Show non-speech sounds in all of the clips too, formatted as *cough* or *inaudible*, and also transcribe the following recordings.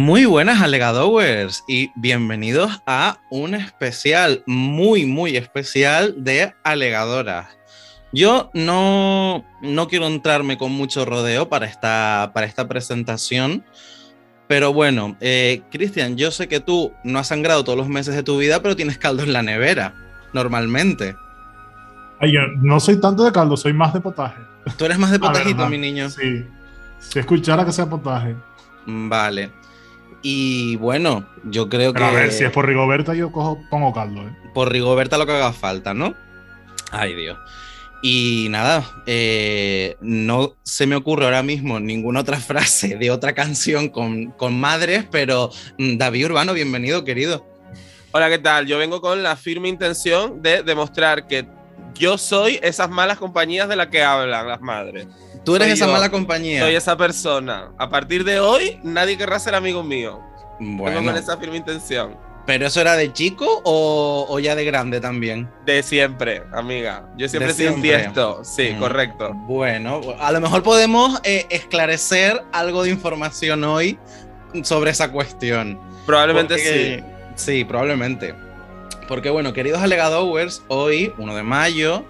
Muy buenas alegadores y bienvenidos a un especial, muy, muy especial de alegadoras. Yo no, no quiero entrarme con mucho rodeo para esta, para esta presentación, pero bueno, eh, Cristian, yo sé que tú no has sangrado todos los meses de tu vida, pero tienes caldo en la nevera, normalmente. Ay, yo no soy tanto de caldo, soy más de potaje. Tú eres más de *laughs* potajito, mi niño. Sí. Si escuchara que sea potaje. Vale. Y bueno, yo creo Pero que a ver, si es por Rigoberta, yo cojo, pongo caldo, ¿eh? por Rigoberta lo que haga falta, ¿no? Ay, Dios. Y nada, eh, no se me ocurre ahora mismo ninguna otra *laughs* frase de otra canción con, con madres, pero mm, David Urbano, bienvenido, querido. Hola, ¿qué tal? Yo vengo con la firme intención de demostrar que yo soy esas malas compañías de las que hablan las madres. Tú eres Soy esa yo. mala compañía. Soy esa persona. A partir de hoy, nadie querrá ser amigo mío. Bueno, con esa firme intención. pero eso era de chico o, o ya de grande también. De siempre, amiga. Yo siempre he sido tiesto. Sí, Mm. correcto. Bueno, a lo mejor podemos eh, esclarecer algo de información hoy sobre esa cuestión. Probablemente Porque- Sí, probablemente. Porque bueno, queridos alegadores, hoy, 1 de mayo,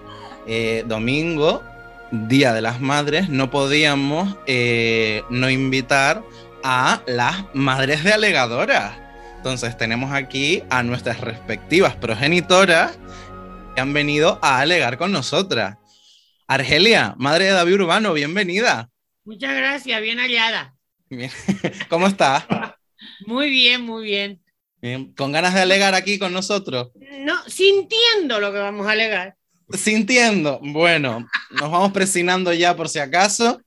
eh, domingo, Día de las Madres, no podíamos eh, no invitar a las madres de alegadoras. Entonces tenemos aquí a nuestras respectivas progenitoras que han venido a alegar con nosotras. Argelia, madre de David Urbano, bienvenida. Muchas gracias, bien hallada. Bien. *laughs* ¿Cómo estás? Muy bien, muy bien. Bien. ¿Con ganas de alegar aquí con nosotros? No, sintiendo lo que vamos a alegar. Sintiendo. Bueno, nos vamos presionando ya por si acaso.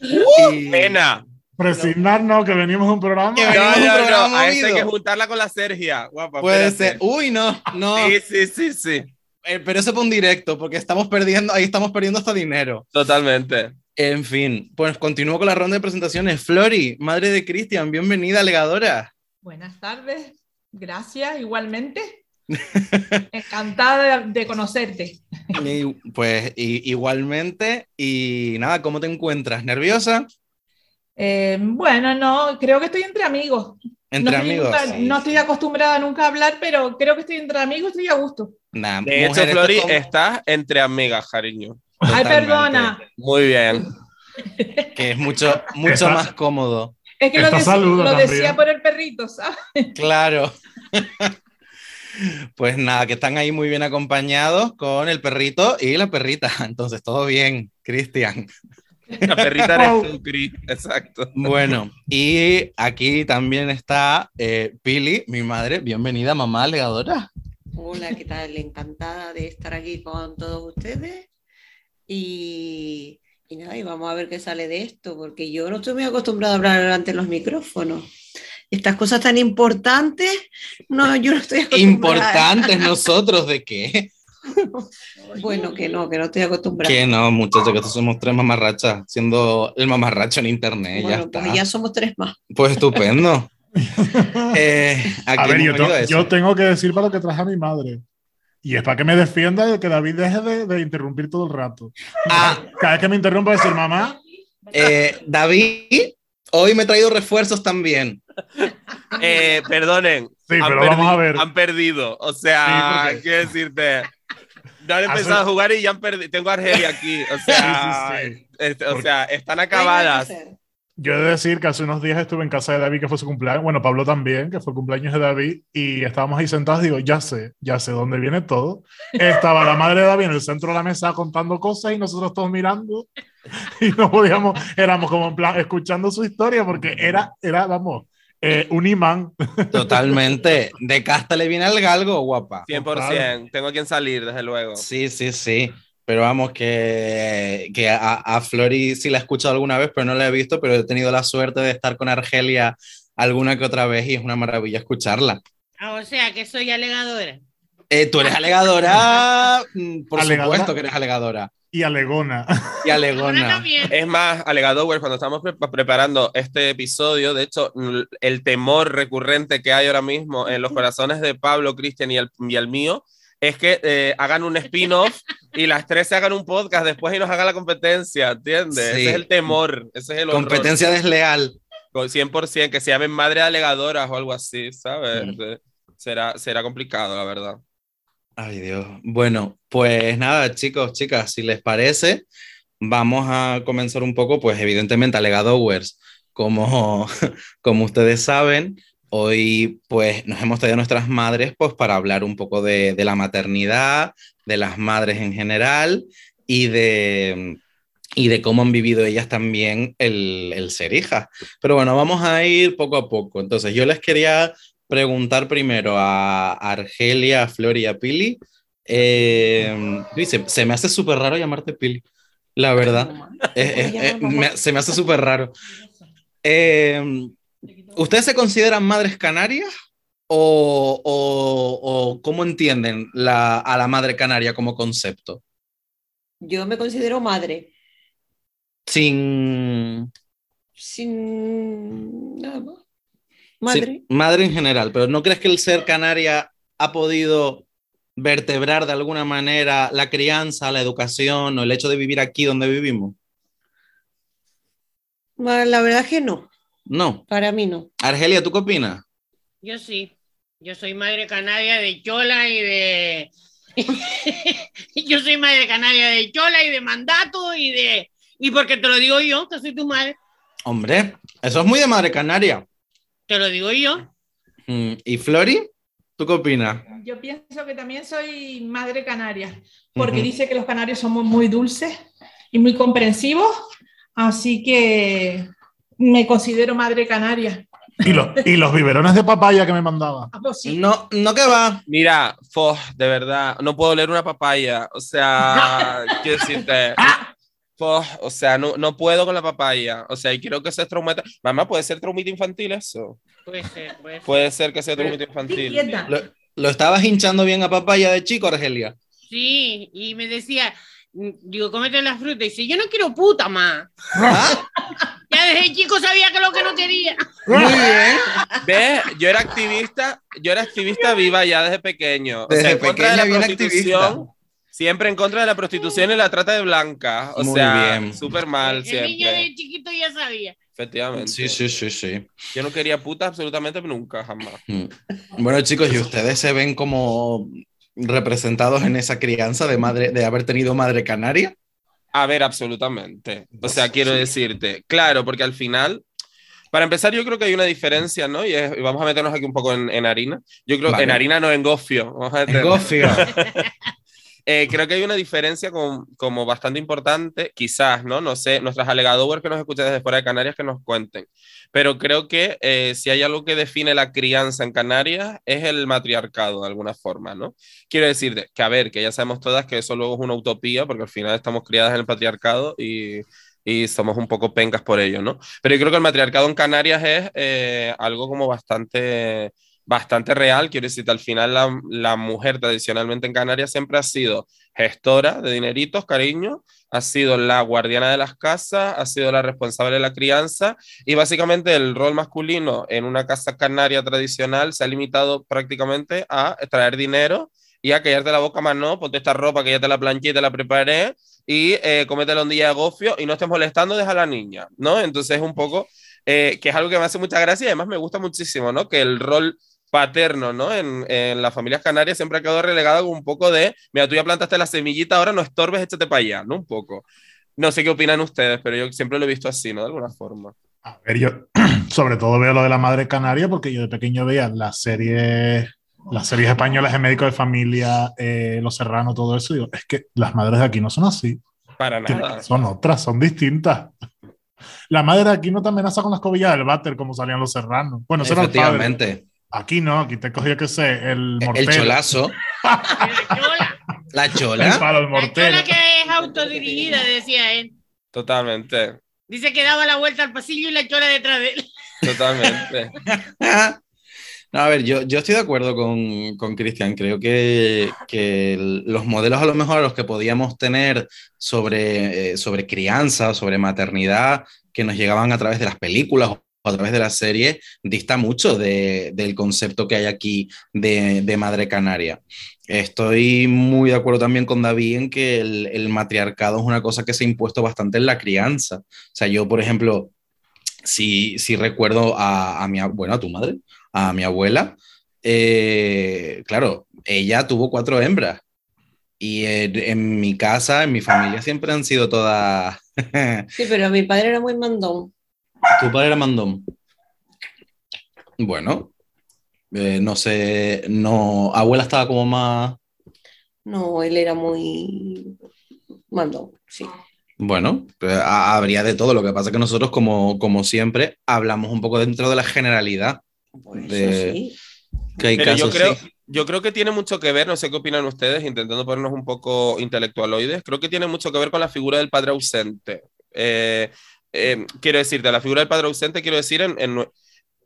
sí. Y- Pena. Presignarnos que venimos a un programa. Que No, venimos de un no, no. programa A esta hay que juntarla con la Sergia. Guapa, Puede espérate. ser. Uy, no, no. Sí, sí, sí, sí. Eh, pero eso fue un directo, porque estamos perdiendo, ahí estamos perdiendo hasta dinero. Totalmente. En fin, pues continúo con la ronda de presentaciones. Flori, madre de Cristian, bienvenida, alegadora. Buenas tardes, gracias igualmente. *laughs* Encantada de, de conocerte. Y, pues y- igualmente, y nada, ¿cómo te encuentras? ¿Nerviosa? Eh, bueno, no, creo que estoy entre amigos. Entre no estoy, amigos. nunca- no estoy acostumbrada nunca a hablar, pero creo que estoy entre amigos, estoy a gusto. Nah, De hecho, Flori, es como- estás entre amigas, cariño. Ay, perdona. Muy bien. Que es mucho, mucho más cómodo. Es que lo, Esta decía por el perrito, ¿sabes? Claro. *laughs* Pues nada, que están ahí muy bien acompañados con el perrito y la perrita. *laughs* Entonces, todo bien, Cristian. La perrita eres tú, Cris. Exacto. Bueno, y aquí también está eh, Pili, mi madre. Bienvenida, mamá alegadora. Hola, ¿qué tal? Encantada de estar aquí con todos ustedes. Y, y nada, y vamos a ver qué sale de esto, porque yo no estoy muy acostumbrada a hablar ante los micrófonos. Estas cosas tan importantes, no, yo no estoy acostumbrada. Importantes nosotros, ¿de qué? *laughs* Bueno, que no, que no estoy acostumbrada. Que no, muchachos, que estos somos tres mamarrachas, siendo el mamarracho en internet. ya Bueno, está. pues ya somos tres más. Pues estupendo. *laughs* Eh, A ver, yo, te- yo tengo que decir para lo que traje a mi madre. Y es para que me defienda de que David deje de, de interrumpir todo el rato. Ah, Cada vez que me interrumpa decir mamá, eh, David, hoy me he traído refuerzos también. *laughs* Eh, perdonen. Sí, han pero vamos perdi- a ver. Han perdido. O sea, Sí, porque- quiero decirte. No han Hace- empezado a jugar y ya han perdido. Tengo a Argelia aquí. O sea, Sí, sí, sí. este, o sea están ¿Qué hay que acabadas. yo he de decir que hace unos días estuve en casa de David, que fue su cumpleaños. Bueno, Pablo también, que fue el cumpleaños de David. Y estábamos ahí sentados. Digo, ya sé, ya sé dónde viene todo. Estaba la madre de David en el centro de la mesa contando cosas y nosotros todos mirando. *laughs* Y no podíamos, éramos como en plan escuchando su historia porque era, era vamos, eh, un imán. Totalmente. De casta le viene al galgo, guapa. 100%. Tengo quien salir, desde luego. Sí, sí, sí. Pero vamos, que, que a, a Flori sí la he escuchado alguna vez, pero no la he visto, pero he tenido la suerte de estar con Argelia alguna que otra vez y es una maravilla escucharla. Ah, o sea, que soy alegadora. Eh, tú eres alegadora, mm, por Alegadora. supuesto que eres alegadora. Y Alegona. *laughs* Y alegona. Es más, Alegadores, cuando estamos pre- preparando este episodio, de hecho, el temor recurrente que hay ahora mismo en los *laughs* corazones de Pablo, Cristian y el, y el mío es que eh, hagan un spin-off y las tres se hagan un podcast después y nos hagan la competencia, ¿entiendes? Sí. Ese es el temor, ese es el horror. Competencia desleal. Con 100%, que se llamen madre alegadoras o algo así, ¿sabes? Mm. Eh, Será, será complicado, la verdad. Ay, Dios. Bueno, pues nada, chicos, chicas, si les parece, vamos a comenzar un poco, pues evidentemente, Alegadowers, como, *laughs* como ustedes saben, hoy pues nos hemos traído a nuestras madres pues para hablar un poco de, de la maternidad, de las madres en general y de, y de cómo han vivido ellas también el, el ser hijas. Pero bueno, vamos a ir poco a poco. Entonces, yo les quería preguntar primero a Argelia, a Flor y a Pili. Eh, dice, se me hace súper raro llamarte Pili, la verdad. Es- es- me- se me hace súper raro. Eh, ¿Ustedes se consideran madres canarias o, o- o cómo entienden la- a la madre canaria como concepto? Yo me considero madre, Sin, sin nada más. Madre. sin- madre en general, pero ¿no crees que el ser canaria ha podido vertebrar de alguna manera la crianza, la educación o el hecho de vivir aquí donde vivimos? La verdad es que no, No. para mí no. Argelia, ¿tú qué opinas? Yo sí. Yo soy madre canaria de Chola y de. *laughs* yo soy madre canaria de Chola y de mandato y de. Y porque te lo digo yo, que soy tu madre, Hombre, eso es muy de madre canaria. Te lo digo yo. Mm, ¿Y Flori? ¿Tú qué opinas? Yo pienso que también soy madre canaria, porque Ujú. dice que los canarios somos muy dulces y muy comprensivos, así que me considero madre canaria. Y los, y los biberones de papaya que me mandaba. Ah, pues sí. No, no que va. Mira, fo, de verdad, no puedo leer una papaya. O sea, *laughs* quiero decirte. Fo, o sea, no, no puedo con la papaya. O sea, y quiero que sea traumita. Mamá, ¿puede ser traumita infantil eso? Puede ser, puede ser. Puede ser que sea traumita infantil. Lo, lo estabas hinchando bien a papaya de chico, Argelia. Sí, y me decía, mm, digo, cómete la fruta. Y dice, yo no quiero puta más. *laughs* Ah, Ya desde chico sabía que lo que no quería. muy *laughs* bien. ¿Ves? Yo era activista, yo era activista viva ya desde pequeño. O Desde sea, en contra de la pequeña bien activista. Siempre en contra de la prostitución y la trata de blancas. O Muy sea, bien. súper mal El niño de chiquito ya sabía. Efectivamente. Sí, sí, sí, sí. Yo no quería puta absolutamente nunca, jamás. Mm. Bueno, chicos, ¿y ustedes se ven como representados en esa crianza de madre, de haber tenido madre canaria? A ver, absolutamente. O sea, quiero decirte, claro, porque al final, para empezar, yo creo que hay una diferencia, ¿no? Y, es- y vamos a meternos aquí un poco en, en harina. Yo creo Vale. en harina, no en gofio. Vamos a En. Gofio. *laughs* Eh, creo que hay una diferencia como, como bastante importante, quizás, ¿no? No sé, nuestras alegadores que nos escuchan desde fuera de Canarias que nos cuenten. Pero creo que eh, si hay algo que define la crianza en Canarias es el matriarcado, de alguna forma, ¿no? Quiero decirte que, a ver, que ya sabemos todas que eso luego es una utopía, porque al final estamos criadas en el patriarcado y, y somos un poco pencas por ello, ¿no? Pero yo creo que el matriarcado en Canarias es eh, algo como bastante bastante real. Quiero decir, al final la, la, mujer tradicionalmente en Canarias siempre ha sido gestora de dineritos, cariño, ha sido la guardiana de las casas, ha sido la responsable de la crianza y básicamente el rol masculino en una casa canaria tradicional se ha limitado prácticamente a traer dinero y a callarte la boca más no, ponte esta ropa que ya te la planché te la preparé y eh, comete la ondilla de gofio y no estés molestando, deja a la niña, ¿no? Entonces un poco, eh, que es algo que me hace mucha gracia y además me gusta muchísimo, ¿no? Que el rol paterno, ¿no? En, en, las familias canarias siempre ha quedado relegado con un poco de, mira, tú ya plantaste la semillita, ahora no estorbes, échate para allá, ¿no? Un poco. No sé qué opinan ustedes, pero yo siempre lo he visto así, ¿no? De alguna forma. A ver, yo *clears throat* sobre todo veo lo de la madre canaria porque yo de pequeño veía las series, las series españolas de médico de familia, eh, Los Serranos, todo eso. Y digo, es que las madres de aquí no son así. Para nada. Son otras, son distintas. La madre de aquí no te amenaza con la escobilla del váter como salían los serranos. Bueno, eso era el padre. Aquí no, aquí te cogía, qué sé, el El mortero. cholazo. La chola. La El chola. palo, el La mortero. chola que es autodirigida, decía él. Totalmente, Dice que daba la vuelta al pasillo y la chola detrás de él. totalmente. *laughs* No, a ver, yo, yo estoy de acuerdo con, con Cristian. Creo que, que el- los modelos a lo mejor a los que podíamos tener sobre, eh, sobre crianza, sobre maternidad, que nos llegaban a través de las películas a través de las series, dista mucho de- del concepto que hay aquí de, de madre canaria. Estoy muy de acuerdo también con David en que el, el matriarcado es una cosa que se ha impuesto bastante en la crianza. O sea, yo, por ejemplo, sí, sí recuerdo a, a mi, bueno, a tu madre, a mi abuela. eh, claro, ella tuvo cuatro hembras. Y en, en mi casa, en mi familia, siempre han sido todas. Sí, pero mi padre era muy mandón. Tu padre era mandón. Bueno, eh, no sé, no. Abuela estaba como más. No, él era muy mandón, sí. Bueno, pues, ha- habría de todo. Lo que pasa es que nosotros, como, como siempre, hablamos un poco dentro de la generalidad. Por eso De- sí. Que hay Pero yo creo, sí. yo creo que tiene mucho que ver, no sé qué opinan ustedes, intentando ponernos un poco intelectualoides, creo que tiene mucho que ver con la figura del padre ausente. Eh, eh, quiero decirte, la figura del padre ausente, quiero decir, en, en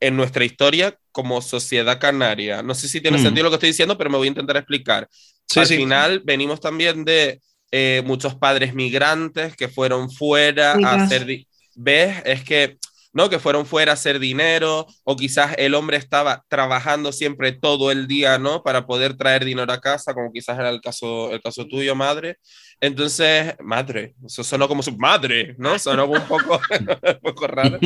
en nuestra historia como sociedad canaria. No sé si tiene Mm. sentido lo que estoy diciendo, pero me voy a intentar explicar. Sí, Al sí. final venimos también de eh, muchos padres migrantes que fueron fuera a hacer... ¿Ves? Es que, ¿no? Que fueron fuera a hacer dinero o quizás el hombre estaba trabajando siempre todo el día, ¿no? Para poder traer dinero a casa, como quizás era el caso, el caso tuyo, madre. Entonces, madre, eso sonó como su madre, ¿no? Sonó un poco, *laughs* un poco raro.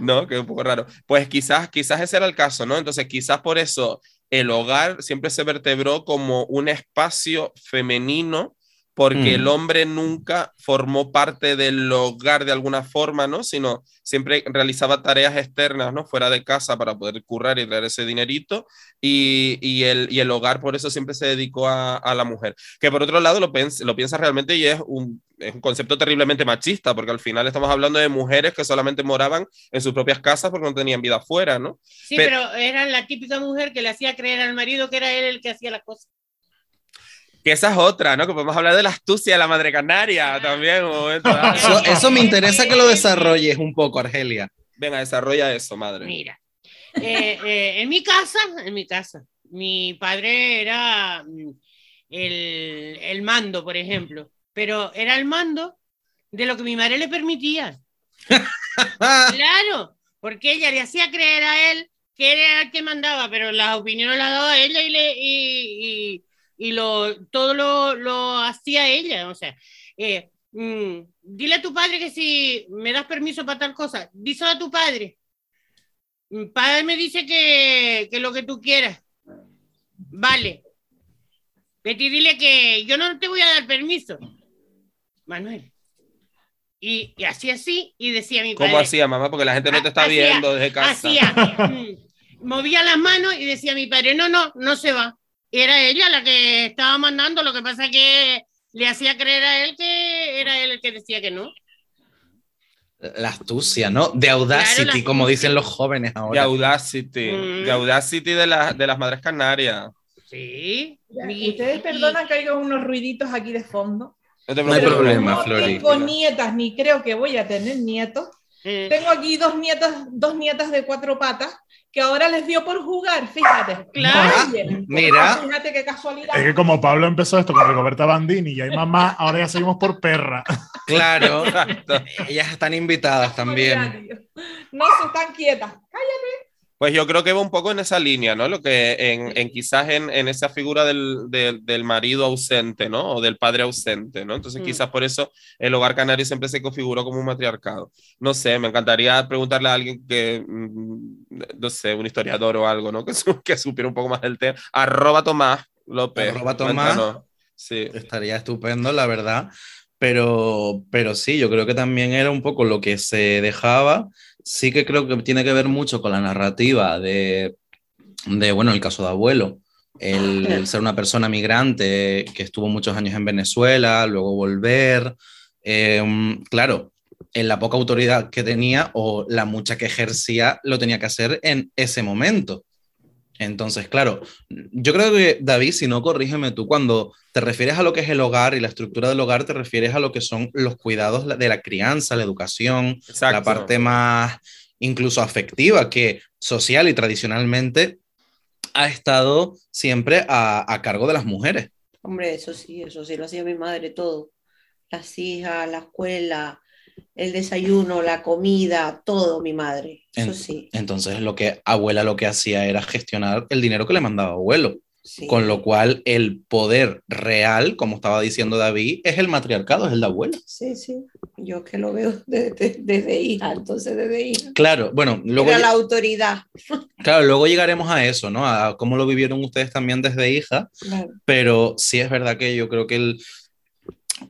¿no? Que un poco raro. Pues quizás, quizás ese era el caso, ¿no? Entonces, quizás por eso el hogar siempre se vertebró como un espacio femenino, porque Mm. el hombre nunca formó parte del hogar de alguna forma, ¿no? Sino siempre realizaba tareas externas, ¿no? Fuera de casa para poder currar y traer ese dinerito, y, y el, y el hogar por eso siempre se dedicó a, a la mujer. Que por otro lado lo, lo piensas realmente y es un, es un concepto terriblemente machista, porque al final estamos hablando de mujeres que solamente moraban en sus propias casas porque no tenían vida afuera, ¿no? Sí, Pe- pero era la típica mujer que le hacía creer al marido que era él el que hacía las cosas. Que esa es otra, ¿no? Que podemos hablar de la astucia de la madre canaria también. Eso, eso me interesa que lo desarrolles un poco, Argelia. Venga, desarrolla eso, madre. Mira, eh, eh, en mi casa, en mi casa, mi padre era mm, el, el mando, por ejemplo, pero era el mando de lo que mi madre le permitía. *laughs* Claro, porque ella le hacía creer a él que era el que mandaba, pero las opiniones las daba ella y, le, y, y- lo, todo lo, lo hacía ella. O sea, eh, mm, dile a tu padre que si me das permiso para tal cosa, díselo a tu padre. Mi padre me dice que, que lo que tú quieras. Vale. Betty, dile que yo no te voy a dar permiso. Manuel. Y, y así así, y decía mi padre. ¿Cómo hacía, mamá? Porque la gente no te está Hacía- viendo desde casa. Hacía, mm, movía las manos y decía mi padre, no, no, no se va. Y era ella la que estaba mandando, lo que pasa que le hacía creer a él que era él el que decía que no. La astucia, ¿no? De Audacity, Claro, la como astucia. dicen los jóvenes De ahora. Audacity. Mm. De Audacity de, la- de las madres canarias. Sí. Mi- Ustedes y- perdonan que haya unos ruiditos aquí de fondo. No te No hay problema, no Flori. tengo nietas, ni creo que voy a tener nietos. eh, Tengo aquí dos nietas, dos nietas de cuatro patas que ahora les dio por jugar, fíjate. Claro. Oye, Mira. Fíjate qué casualidad. Es que como Pablo empezó esto con Rigoberta Bandini y hay mamá, ahora ya seguimos por perra. Claro, Exacto. ellas están invitadas también. No se están quietas. Pues yo creo que va un poco en esa línea, ¿no? Lo que en, en quizás en, en esa figura del, del, del marido ausente, ¿no? O del padre ausente, ¿no? Entonces Mm. quizás por eso el hogar canario siempre se configuró como un matriarcado. No sé, me encantaría preguntarle a alguien que, mm, no sé, un historiador o algo, ¿no? *laughs* Que, su- que supiera un poco más del tema. Arroba Tomás López. Arroba Tomás. Sí. Estaría estupendo, la verdad. Pero, pero sí, yo creo que también era un poco lo que se dejaba. Sí que creo que tiene que ver mucho con la narrativa de, de bueno, el caso de abuelo. El, el ser una persona migrante que estuvo muchos años en Venezuela, luego volver. Eh, claro, en la poca autoridad que tenía o la mucha que ejercía, lo tenía que hacer en ese momento. Entonces, claro, yo creo que, David, si no, corrígeme tú, cuando te refieres a lo que es el hogar y la estructura del hogar, te refieres a lo que son los cuidados de la crianza, la educación, Exacto. la parte más incluso afectiva, que social y tradicionalmente ha estado siempre a, a cargo de las mujeres. Hombre, eso sí, eso sí, lo hacía mi madre todo. Las hijas, la escuela, el desayuno, la comida, todo mi madre. Eso En- sí. Entonces, lo que abuela lo que hacía era gestionar el dinero que le mandaba abuelo. Sí. Con lo cual, el poder real, como estaba diciendo David, es el matriarcado, es el de abuela. Sí, sí. Yo que lo veo *laughs* desde, desde hija, entonces desde hija. Claro, bueno, luego, Era la autoridad. *laughs* claro, luego llegaremos a eso, ¿no? A cómo lo vivieron ustedes también desde hija, Claro. pero sí es verdad que yo creo que el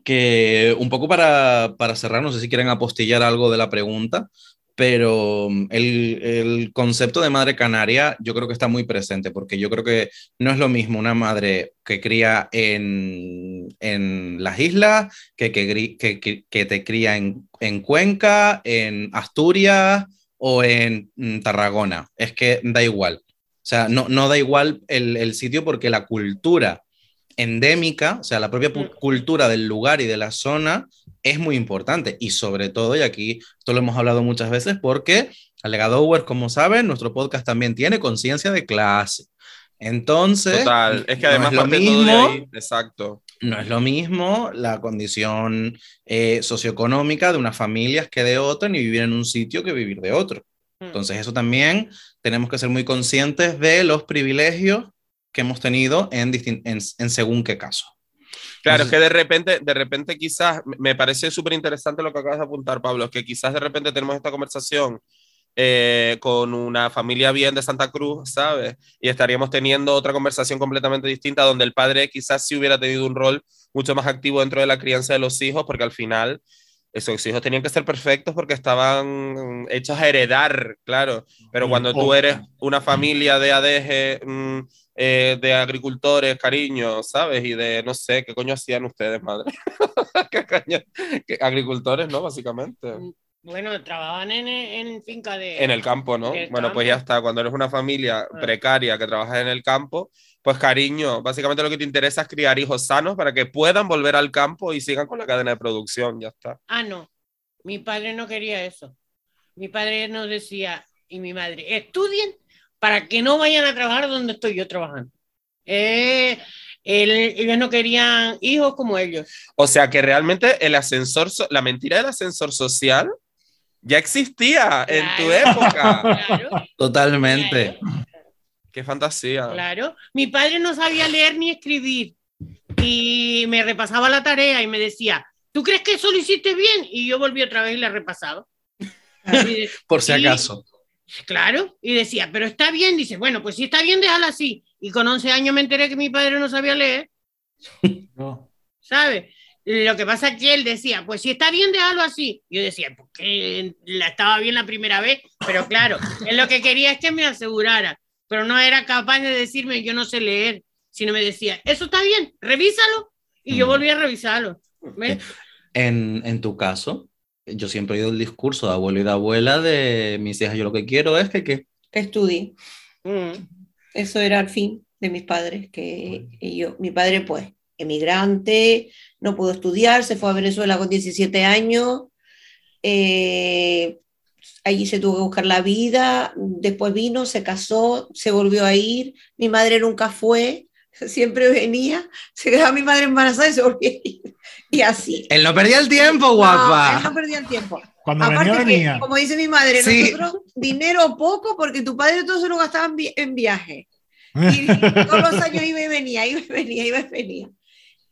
que un poco para, para cerrar, no sé si quieren apostillar algo de la pregunta, pero mm, el, el concepto de madre canaria yo creo que está muy presente, porque yo creo que no es lo mismo una madre que cría en, en las islas que, que, que- que te cría en, en Cuenca, en Asturias o en mm, Tarragona. Es que da igual. O sea, no, no da igual el, el sitio porque la cultura endémica, o sea, la propia Mm. cultura del lugar y de la zona es muy importante. Y sobre todo, y aquí esto lo hemos hablado muchas veces, porque Alegado Over, como saben, nuestro podcast también tiene conciencia de clase. Entonces, Total. Es que no además es lo parte todo de mismo ahí. Exacto. no es lo mismo la condición eh, socioeconómica de unas familias que de otra, ni vivir en un sitio que vivir de otro. Mm. Entonces, eso también tenemos que ser muy conscientes de los privilegios que hemos tenido en, en, en según qué caso. Claro, es que de repente, de repente quizás, me parece súper interesante lo que acabas de apuntar, Pablo, que quizás de repente tenemos esta conversación eh, con una familia bien de Santa Cruz, ¿sabes? Y estaríamos teniendo otra conversación completamente distinta donde el padre quizás sí hubiera tenido un rol mucho más activo dentro de la crianza de los hijos, porque al final esos hijos tenían que ser perfectos porque estaban hechos a heredar, claro. Pero Mm, cuando tú eres una familia de ADG, mm, eh, de agricultores, cariño, ¿sabes? Y de, no sé, ¿qué coño hacían ustedes, madre? *laughs* ¿Qué coño? ¿Qué- Agricultores, ¿no? Básicamente. Bueno, trabajaban en, en finca de... En el campo, ¿no? El Bueno, pues ya campo. está. Cuando eres una familia Ah. precaria que trabaja en el campo, pues cariño, básicamente lo que te interesa es criar hijos sanos para que puedan volver al campo y sigan con la cadena de producción, ya está. Ah, no. Mi padre no quería eso. Mi padre nos decía, y mi madre, estudien para que no vayan a trabajar donde estoy yo trabajando. Eh, él- ellos no querían hijos como ellos. O sea que realmente el ascensor, so- la mentira del ascensor social ya existía en tu época. *laughs* Claro, Totalmente. claro, Qué fantasía. claro. Mi padre no sabía leer ni escribir y me repasaba la tarea y me decía, ¿tú crees que eso lo hiciste bien? Y yo volví otra vez y la repasaba. *laughs* Por si acaso. Claro, y decía, pero está bien, dice, bueno, pues si está bien, déjala así. Y con 11 años me enteré que mi padre no sabía leer, *laughs* No. ¿sabes? Lo que pasa es que él decía, pues si está bien, déjalo así. Yo decía, porque la estaba bien la primera vez, pero claro, *laughs* él lo que quería es que me asegurara, pero no era capaz de decirme, yo no sé leer, sino me decía, eso está bien, revísalo. Y yo Mm. volví a revisarlo. ¿ves? En, en tu caso, yo siempre he oído el discurso de abuelo y de abuela de mis hijas, yo lo que quiero es que, que Que estudie. Mm. Eso era el fin de mis padres, que yo, mi padre pues, emigrante, no pudo estudiar, se fue a Venezuela con 17 años, eh, allí se tuvo que buscar la vida, después vino, se casó, se volvió a ir, mi madre nunca fue, *laughs* siempre venía, se quedaba mi madre embarazada y se volvía a ir, y así. él no perdía el tiempo, No, guapa. él no perdía el tiempo. Cuando Aparte venía, que, venía. como dice mi madre, Sí. nosotros dinero poco porque tu padre todo se lo gastaba en, vi- en viaje. Y *laughs* todos los años iba y venía, iba y venía, iba y venía.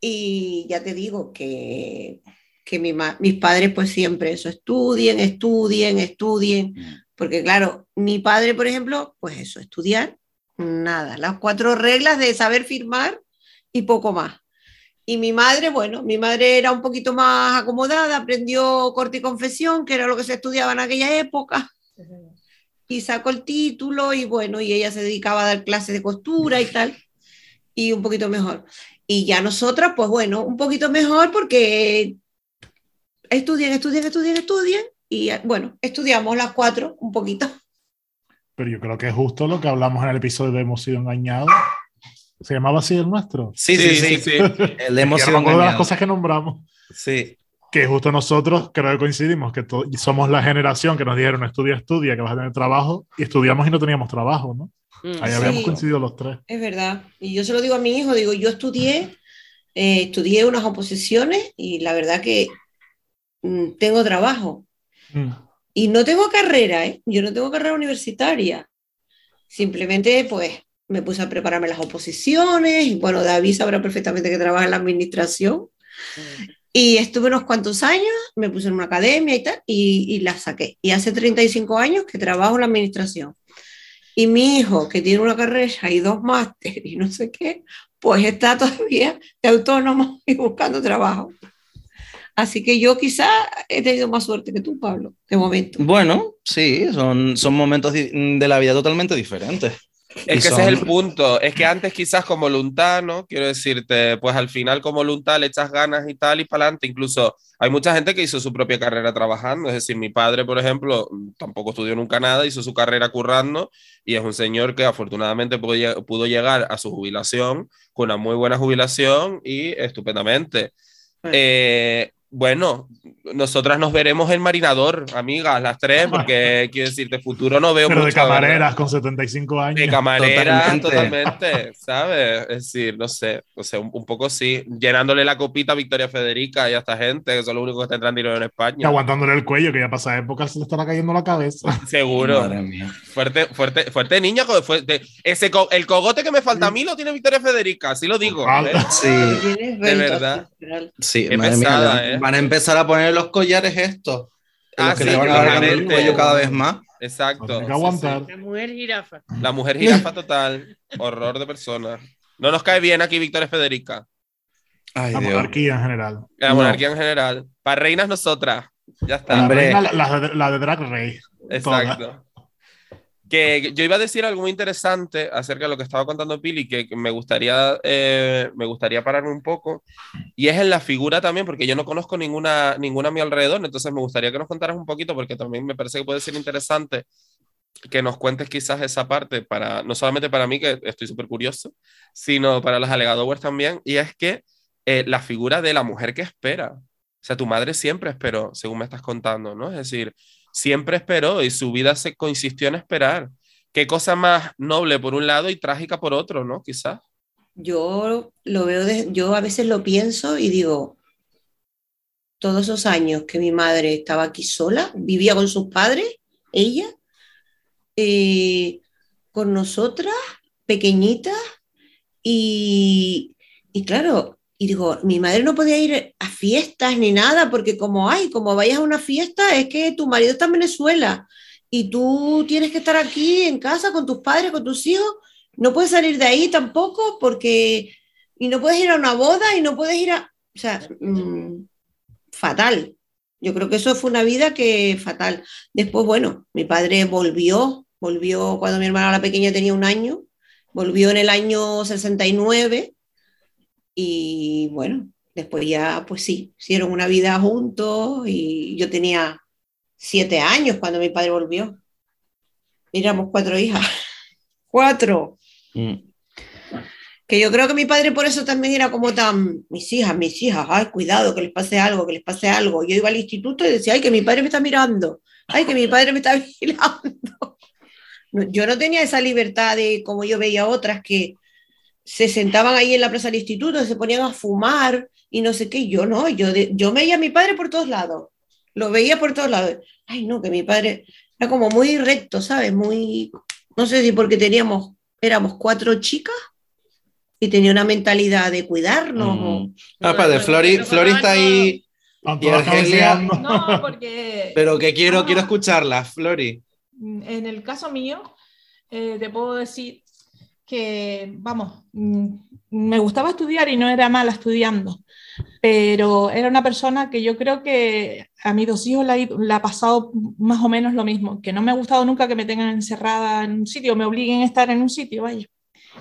Y ya te digo que, que mi ma- mis padres pues siempre eso, estudien, estudien, estudien. Porque claro, mi padre, por ejemplo, pues eso, estudiar, nada. Las cuatro reglas de saber firmar y poco más. Y mi madre, bueno, mi madre era un poquito más acomodada, aprendió corte y confesión, que era lo que se estudiaba en aquella época y sacó el título y bueno, y ella se dedicaba a dar clases de costura y tal, y un poquito mejor. Y ya nosotras, pues bueno, un poquito mejor porque estudien, estudien, estudien, estudien, y bueno, estudiamos las cuatro un poquito. Pero yo creo que es justo lo que hablamos en el episodio de Hemos sido engañados. ¿Se llamaba así el nuestro? Sí, sí, sí. *laughs* El de Que sido era una de las cosas que nombramos. Sí. Que justo nosotros creo que coincidimos, que somos la generación que nos dijeron estudia, estudia, que vas a tener trabajo, y estudiamos y no teníamos trabajo, ¿no? Mm. Ahí Sí. habíamos coincidido los tres. Es verdad. Y yo se lo digo a mi hijo, digo, yo estudié, eh, estudié unas oposiciones y la verdad que mm, tengo trabajo. Mm. Y no tengo carrera, ¿eh? Yo no tengo carrera universitaria. Simplemente, pues, me puse a prepararme las oposiciones. Y bueno, David sabrá perfectamente que trabaja en la administración. Y estuve unos cuantos años, me puse en una academia y tal, y, y la saqué. Y hace 35 años que trabajo en la administración. Y mi hijo, que tiene una carrera y dos másteres y no sé qué, pues está todavía de autónomo *laughs* y buscando trabajo. Así que yo quizá he tenido más suerte que tú, Pablo, de momento. Bueno, sí, son, son momentos de la vida totalmente diferentes. Es Y que ese es el son- punto. Es que antes quizás como voluntad, Quiero decirte, pues al final como voluntad le echas ganas y tal y para adelante. Incluso hay mucha gente que hizo su propia carrera trabajando. Es decir, mi padre, por ejemplo, tampoco estudió nunca nada, hizo su carrera currando y es un señor que afortunadamente pudo, pudo llegar a su jubilación con una muy buena jubilación y estupendamente. Eh, bueno, nosotras nos veremos en Marinador, amigas, las tres, porque quiero decirte, futuro no veo Pero de mucho, ¿verdad? camareras con 75 años. De camarera, Totalmente. totalmente, ¿sabes? Es decir, no sé, o sea, un, un poco sí, llenándole la copita a Victoria Federica y a esta gente, que son los únicos que tendrán dinero en Y España. aguantándole el cuello, que ya pasa época, se le estará cayendo la cabeza. *laughs* Seguro. Madre mía. Fuerte, fuerte, fuerte niña, fuerte. Ese co- el cogote que me falta a mí lo tiene Victoria Federica, así lo digo. ¿eh? Sí, Tienes de verdad. sí, madre pesada, mía. ¿eh? Van a empezar a poner los collares estos. Ah, los que sí, te van alargando el totalmente. cuello cada vez más. Exacto. Aguantar. La mujer jirafa. La mujer jirafa *laughs* total. Horror de persona. No nos cae bien aquí Victoria Federica. Ay, La Dios. monarquía en general. La No. monarquía en general. Para reinas nosotras. Ya está. La, reina, la, la de, la de Drag Race. Exacto. Que yo iba a decir algo muy interesante acerca de lo que estaba contando Pili, que me gustaría, eh, me gustaría pararme un poco, y es en la figura también, porque yo no conozco ninguna, ninguna a mi alrededor, entonces me gustaría que nos contaras un poquito, porque también me parece que puede ser interesante que nos cuentes quizás esa parte, para, no solamente para mí, que estoy súper curioso, sino para los alegadores también, y es que eh, la figura de la mujer que espera. O sea, tu madre siempre esperó, según me estás contando, ¿no? Es decir, siempre esperó y su vida se consistió en esperar. Qué cosa más noble por un lado y trágica por otro, ¿no? Quizás. Yo lo veo, yo a veces lo pienso y digo, todos esos años que mi madre estaba aquí sola, vivía con sus padres, ella, eh, con nosotras, pequeñitas, y, y claro, y digo, mi madre no podía ir a fiestas ni nada, porque como, ay, como vayas a una fiesta, es que tu marido está en Venezuela y tú tienes que estar aquí en casa con tus padres, con tus hijos, no puedes salir de ahí tampoco porque, y no puedes ir a una boda y no puedes ir a, o sea, mm, fatal. Yo creo que eso fue una vida que fatal. Después, bueno, mi padre volvió, volvió cuando mi hermana la pequeña tenía un año, volvió en el año 69 y bueno, después ya, pues sí, hicieron una vida juntos y yo tenía siete años cuando mi padre volvió. Éramos cuatro hijas. *laughs* Cuatro. Mm. Que yo creo que mi padre por eso también era como tan, mis hijas, mis hijas, ay, cuidado, que les pase algo, que les pase algo. Yo iba al instituto y decía, ay, que mi padre me está mirando, ay, que mi padre me está *laughs* vigilando. No, yo no tenía esa libertad de como yo veía otras que se sentaban ahí en la plaza del instituto, se ponían a fumar y no sé qué. Yo no, yo, de- yo veía a mi padre por todos lados, lo veía por todos lados. Ay, no, que mi padre era como muy recto, ¿sabes? Muy, no sé si porque teníamos, éramos cuatro chicas y tenía una mentalidad de cuidarnos. Mm. o- Ah, espérate, Flori, Flori está ahí, Y Argelia-. No, porque pero que quiero, Ah. quiero escucharla, Flori. en el caso mío, eh, te puedo decir que, vamos, mm, me gustaba estudiar y no era mala estudiando, pero era una persona que yo creo que a mis dos hijos la, la ha pasado más o menos lo mismo, que no me ha gustado nunca que me tengan encerrada en un sitio, me obliguen a estar en un sitio, vaya.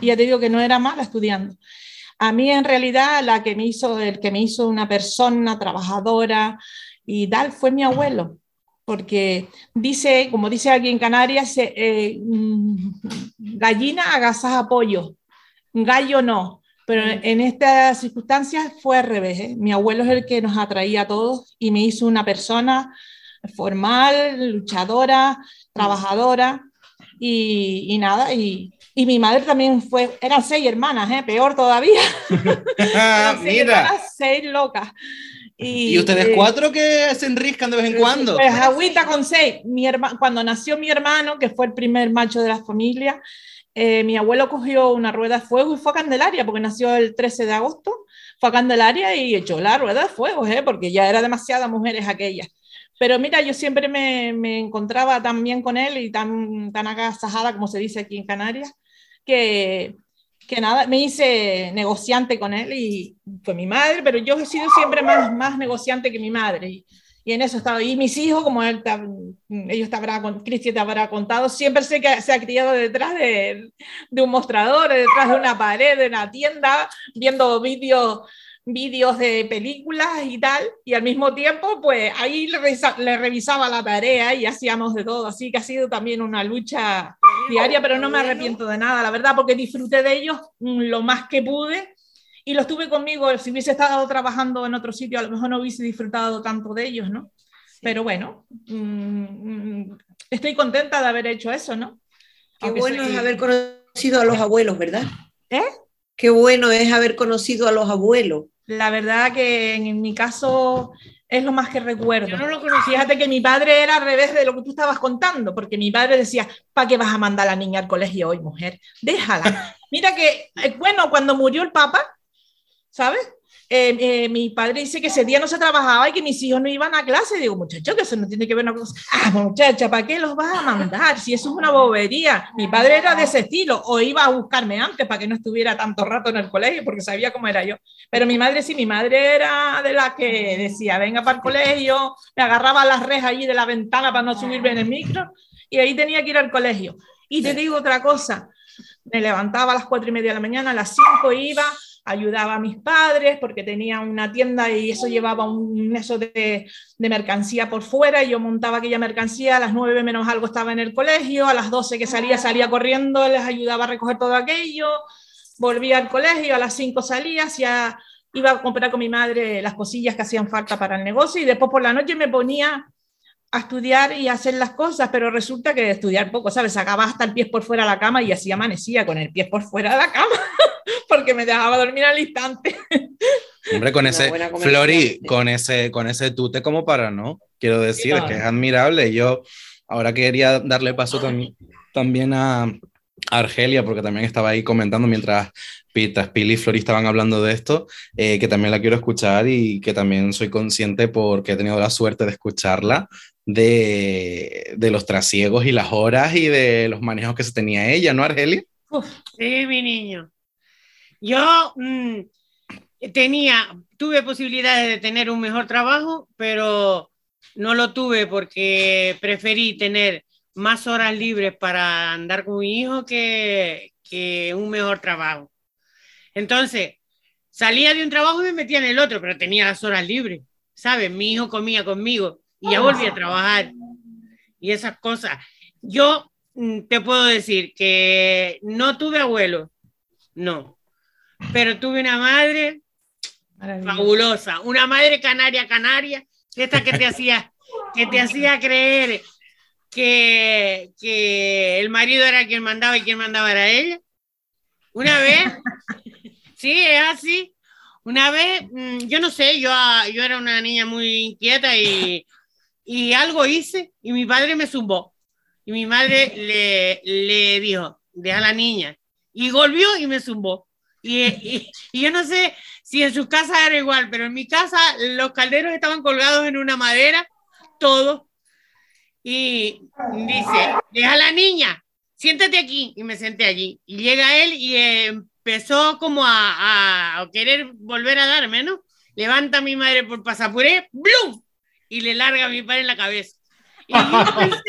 Y ya te digo que no era mala estudiando. A mí en realidad la que me hizo, el que me hizo una persona trabajadora y tal fue mi abuelo, porque dice, como dice aquí en Canarias, eh, mm, gallina agasaja pollo, gallo no. Pero en estas circunstancias fue al revés. ¿eh? Mi abuelo es el que nos atraía a todos y me hizo una persona formal, luchadora, trabajadora y, y nada. Y, y mi madre también fue, eran seis hermanas, ¿eh? peor todavía. *laughs* Eran seis mira. hermanas, seis locas. Y, ¿Y ustedes cuatro que se enriscan de vez en cuando? pues agüita con seis. Mi herma- cuando nació mi hermano, que fue el primer macho de la familia, eh, mi abuelo cogió una rueda de fuego y fue a Candelaria, porque nació el 13 de agosto, fue a Candelaria y echó la rueda de fuego, ¿eh? porque ya era demasiadas mujeres aquellas. Pero mira, yo siempre me, me, encontraba tan bien con él y tan, tan agasajada, como se dice aquí en Canarias, que, que nada, me hice negociante con él y fue mi madre, pero yo he sido siempre más, más negociante que mi madre. Y en eso estaba. Y mis hijos, como él, ellos te habrá, Cristian te habrá contado, siempre sé que se ha criado detrás de, de, un mostrador, detrás de una pared, de una tienda, viendo vídeos vídeos de películas y tal, y al mismo tiempo, pues ahí le, le, revisaba la tarea y hacíamos de todo, así que ha sido también una lucha diaria, pero no me arrepiento de nada, la verdad, porque disfruté de ellos lo más que pude y los tuve conmigo, si hubiese estado trabajando en otro sitio, a lo mejor no hubiese disfrutado tanto de ellos, ¿no? Pero bueno, mmm, estoy contenta de haber hecho eso, ¿no? Qué Aunque bueno soy... es haber conocido a los abuelos, ¿verdad? ¿Eh? Qué bueno es haber conocido a los abuelos. La verdad que en mi caso es lo más que recuerdo. No lo Fíjate que mi padre era al revés de lo que tú estabas contando, porque mi padre decía, ¿para qué vas a mandar a la niña al colegio hoy, mujer? Déjala. *laughs* Mira que, eh, bueno, cuando murió el Papa, ¿sabes? Eh, eh, mi padre dice que ese día no se trabajaba y que mis hijos no iban a clase. digo, muchacho, que eso no tiene que ver una cosa. Ah, muchacha, ¿para qué los vas a mandar? Si eso es una bobería. Mi padre era de ese estilo, o iba a buscarme antes para que no estuviera tanto rato en el colegio, porque sabía cómo era yo. Pero mi madre sí, mi madre era de la que decía, venga para el colegio, me agarraba las rejas allí de la ventana para no subirme en el micro, y ahí tenía que ir al colegio. Y te digo otra cosa, me levantaba a las cuatro y media de la mañana, a las cinco iba, ayudaba a mis padres porque tenía una tienda y eso llevaba un eso de, de, mercancía por fuera y yo montaba aquella mercancía, a las nueve menos algo estaba en el colegio, a las doce que salía salía corriendo, les ayudaba a recoger todo aquello, volvía al colegio, a las cinco salía, hacia, iba a comprar con mi madre las cosillas que hacían falta para el negocio y después por la noche me ponía a estudiar y a hacer las cosas, pero resulta que estudiar poco, ¿sabes? Sacaba hasta el pie por fuera de la cama y así amanecía con el pie por fuera de la cama, *laughs* porque me dejaba dormir al instante. Hombre, con ese, Flori, con ese, con ese tute como para, ¿no? Quiero decir, sí, que es admirable. Yo ahora quería darle paso también, también a Argelia, porque también estaba ahí comentando mientras Pita, Pili y Flori estaban hablando de esto, eh, que también la quiero escuchar y que también soy consciente porque he tenido la suerte de escucharla, de, de los trasiegos y las horas y de los manejos que se tenía ella, ¿no, Argelia? Sí, mi niño. Yo mmm, tenía, tuve posibilidades de tener un mejor trabajo, pero no lo tuve porque preferí tener más horas libres para andar con mi hijo que, que un mejor trabajo. Entonces, salía de un trabajo y me metía en el otro, pero tenía las horas libres, ¿sabes? Mi hijo comía conmigo y ya volví a trabajar y esas cosas. Yo mm, te puedo decir que no tuve abuelo, no, pero tuve una madre fabulosa, una madre canaria canaria, esta que te hacía, que te hacía creer que, que el marido era quien mandaba y quien mandaba era ella. Una vez, sí, es así. Una vez, mm, yo no sé, yo, yo era una niña muy inquieta y, y algo hice y mi padre me zumbó. Y mi madre *laughs* le, le dijo, deja a la niña. Y volvió y me zumbó. Y, y, y, yo no sé si en su casa era igual, pero en mi casa los calderos estaban colgados en una madera, todos. Y dice, deja a la niña, siéntate aquí. Y me senté allí. Y llega él y empezó como a, a querer volver a darme, ¿no? Levanta a mi madre por pasapuré, ¡blum! Y le larga a mi padre en la cabeza. Y yo *laughs* pensé,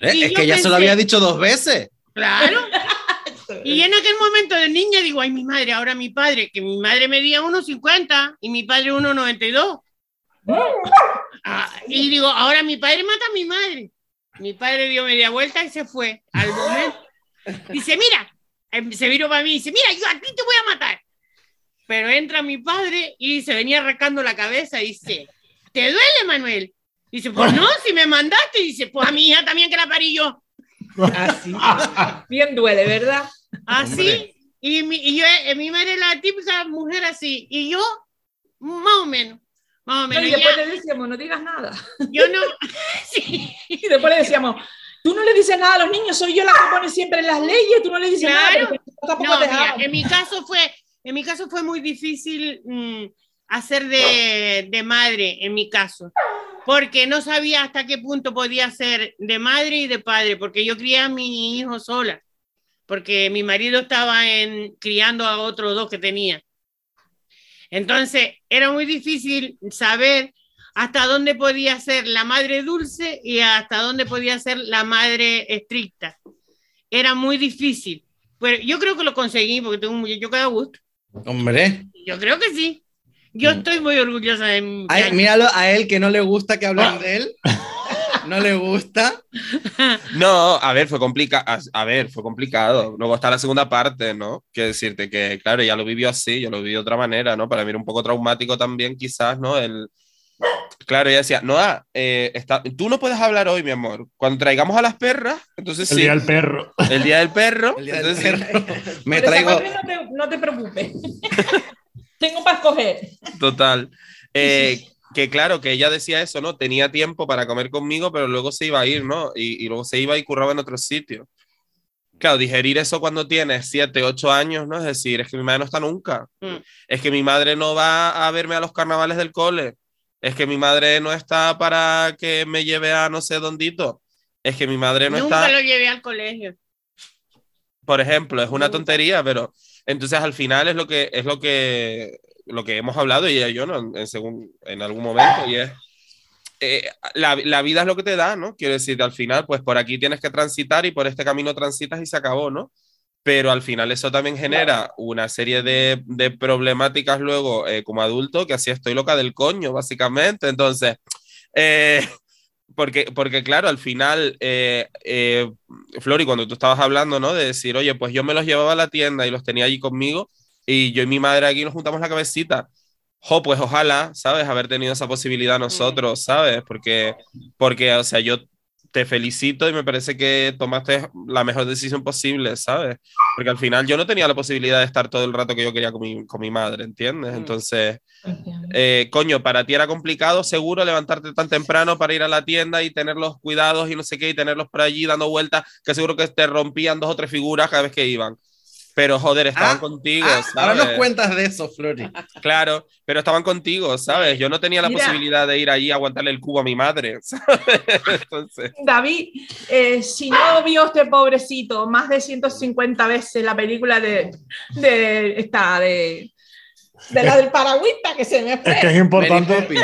¿Eh? y es que ya se lo había dicho dos veces. Claro. *laughs* Y en aquel momento de niña digo, ay, mi madre, ahora mi padre, que mi madre medía 1,50 y mi padre 1,92. *laughs* Ah, y digo, ahora mi padre mata a mi madre. Mi padre dio media vuelta y se fue al momento. Dice, mira, em, se viró para mí y dice, mira, yo a ti te voy a matar. Pero entra mi padre y se venía arrancando la cabeza y dice, ¿te duele, Manuel? Dice, pues no, si me mandaste. Dice, pues a mi hija también que la parí yo. Así. Bien duele, ¿verdad? Así. Y mi, y yo, eh, mi madre es la típica mujer así. Y yo, más o menos. Más o menos. No, y después ya, le decíamos, no digas nada. Yo no. *laughs* *laughs* sí. Y después le decíamos, Tú no le dices nada a los niños, soy yo la que pone siempre las leyes, tú no le dices Claro. nada. pero No, mira, en mi caso fue, en mi caso fue muy difícil mm, hacer de, de madre, en mi caso, porque no sabía hasta qué punto podía ser de madre y de padre, porque yo crié a mi hijo sola, porque mi marido estaba en, criando a otros dos que tenía. Entonces, era muy difícil saber hasta dónde podía ser la madre dulce y hasta dónde podía ser la madre estricta. Era muy difícil. Pero yo creo que lo conseguí porque tengo un muchacho que da gusto. Hombre, Yo creo que sí. Yo Mm. estoy muy orgullosa de mi Ay, míralo a él que no le gusta que hablen de él. No le gusta. *laughs* No, a ver, fue complicado. A ver, fue complicado. Luego está la segunda parte, ¿no? Quiero decirte que, claro, ya lo vivió así, yo lo viví de otra manera, ¿no? Para mí era un poco traumático también, quizás, ¿no? El... Claro, ella decía, Noah, eh, está... tú no puedes hablar hoy, mi amor. Cuando traigamos a las perras, entonces El sí, día del perro. el día del perro. El día del entonces, perro. *laughs* Me Por traigo. No te, no te preocupes. *laughs* Tengo para escoger. Total. *laughs* Eh, que claro, que ella decía eso, ¿no? Tenía tiempo para comer conmigo, pero luego se iba a ir, ¿no? Y, y luego se iba y curraba en otro sitio. Claro, digerir eso cuando tienes 7, 8 años, ¿no? Es decir, es que mi madre no está nunca. Mm. Es que mi madre no va a verme a los carnavales del cole. Es que mi madre no está para que me lleve a no sé dóndito. Es que mi madre no Nunca está lo llevé al colegio. por ejemplo, es una Nunca. tontería, pero entonces al final es lo que es lo que lo que hemos hablado ella y yo ¿no? en, según, en algún momento y es eh, la, la vida es lo que te da, ¿no? Quiero decir, al final, pues por aquí tienes que transitar y por este camino transitas y se acabó, ¿no? Pero al final eso también genera una serie de, de problemáticas luego eh, como adulto, que así estoy loca del coño, básicamente. Entonces, eh, porque, porque claro, al final, eh, eh, Flori, cuando tú estabas hablando, ¿no? De decir, oye, pues yo me los llevaba a la tienda y los tenía allí conmigo y yo y mi madre aquí nos juntamos la cabecita. Jo, pues ojalá, ¿sabes? Haber tenido esa posibilidad nosotros, ¿sabes? Porque, porque, o sea, yo te felicito y me parece que tomaste la mejor decisión posible, ¿sabes? Porque al final yo no tenía la posibilidad de estar todo el rato que yo quería con mi, con mi madre, ¿entiendes? Mm. Entonces, eh, coño, para ti era complicado seguro levantarte tan temprano para ir a la tienda y tener los cuidados y no sé qué, y tenerlos por allí dando vueltas, que seguro que te rompían dos o tres figuras cada vez que iban. Pero joder, estaban Ah, contigo, Ah, ahora ¿sabes? nos cuentas de eso, Flori. Claro, pero estaban contigo, ¿sabes? Yo no tenía la Mira. posibilidad de ir allí a aguantarle el cubo a mi madre, *laughs* ¿sabes? Entonces, David, eh, si no vio este pobrecito más de 150 veces la película de, de esta, de, de la del paragüita que se me Es que fue. es importante. *laughs*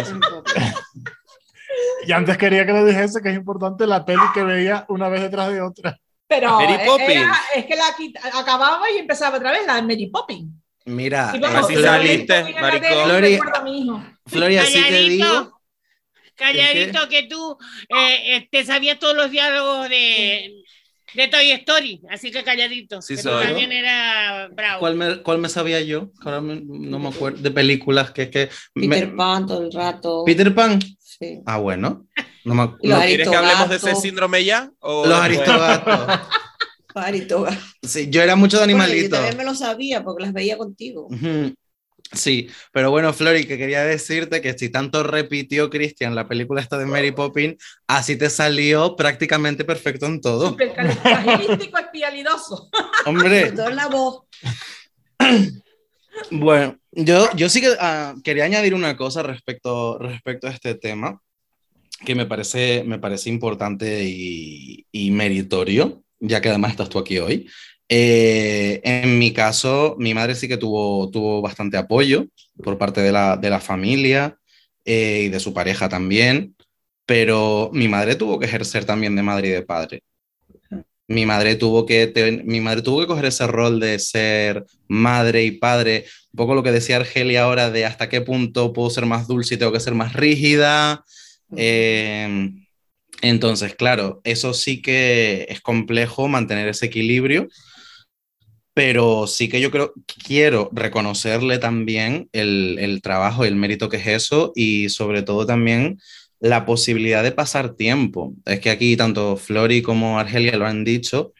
Y antes quería que le dijese que es importante la peli que veía una vez detrás de otra. Pero Mary eh, Poppins. era- es que la acababa y empezaba otra vez la de Mary Poppins. Mira, Así saliste, maricón. Flori- así te digo. Calladito que tú eh, eh, te sabías todos los diálogos de, de Toy Story, así que calladito. Sí que tú también era bravo. ¿Cuál me, cuál me sabía yo? Ahora me- no me acuerdo. De películas que es que. me- Peter Pan todo el rato. Peter Pan. Sí. Ah, bueno. No me, no- ¿quieres que hablemos de ese síndrome ya? O los aristogatos. *laughs* Parito. Sí, yo era mucho de Bueno, yo animalitos. también me lo sabía porque las veía contigo. Sí, pero bueno, Flori, que quería decirte que si tanto repitió Christian la película esta de Mary Poppins, así te salió prácticamente perfecto en todo. Supercalifragilístico espialidoso. *laughs* Hombre, todo la voz. bueno, yo, yo sí que ah, quería añadir una cosa respecto, respecto a este tema que me parece, me parece importante y, y meritorio, ya que además estás tú aquí hoy. Eh, en mi caso, mi madre sí que tuvo, tuvo bastante apoyo por parte de la, de la familia eh, y de su pareja también, pero mi madre tuvo que ejercer también de madre y de padre. Mi madre tuvo que, te- mi madre tuvo que coger ese rol de ser madre y padre, un poco lo que decía Argelia ahora de hasta qué punto puedo ser más dulce y tengo que ser más rígida. Eh, entonces, claro, eso sí que es complejo mantener ese equilibrio, pero sí que yo creo, quiero reconocerle también el, el trabajo y el mérito que es eso y sobre todo también la posibilidad de pasar tiempo. Es que aquí tanto Flori como Argelia lo han dicho,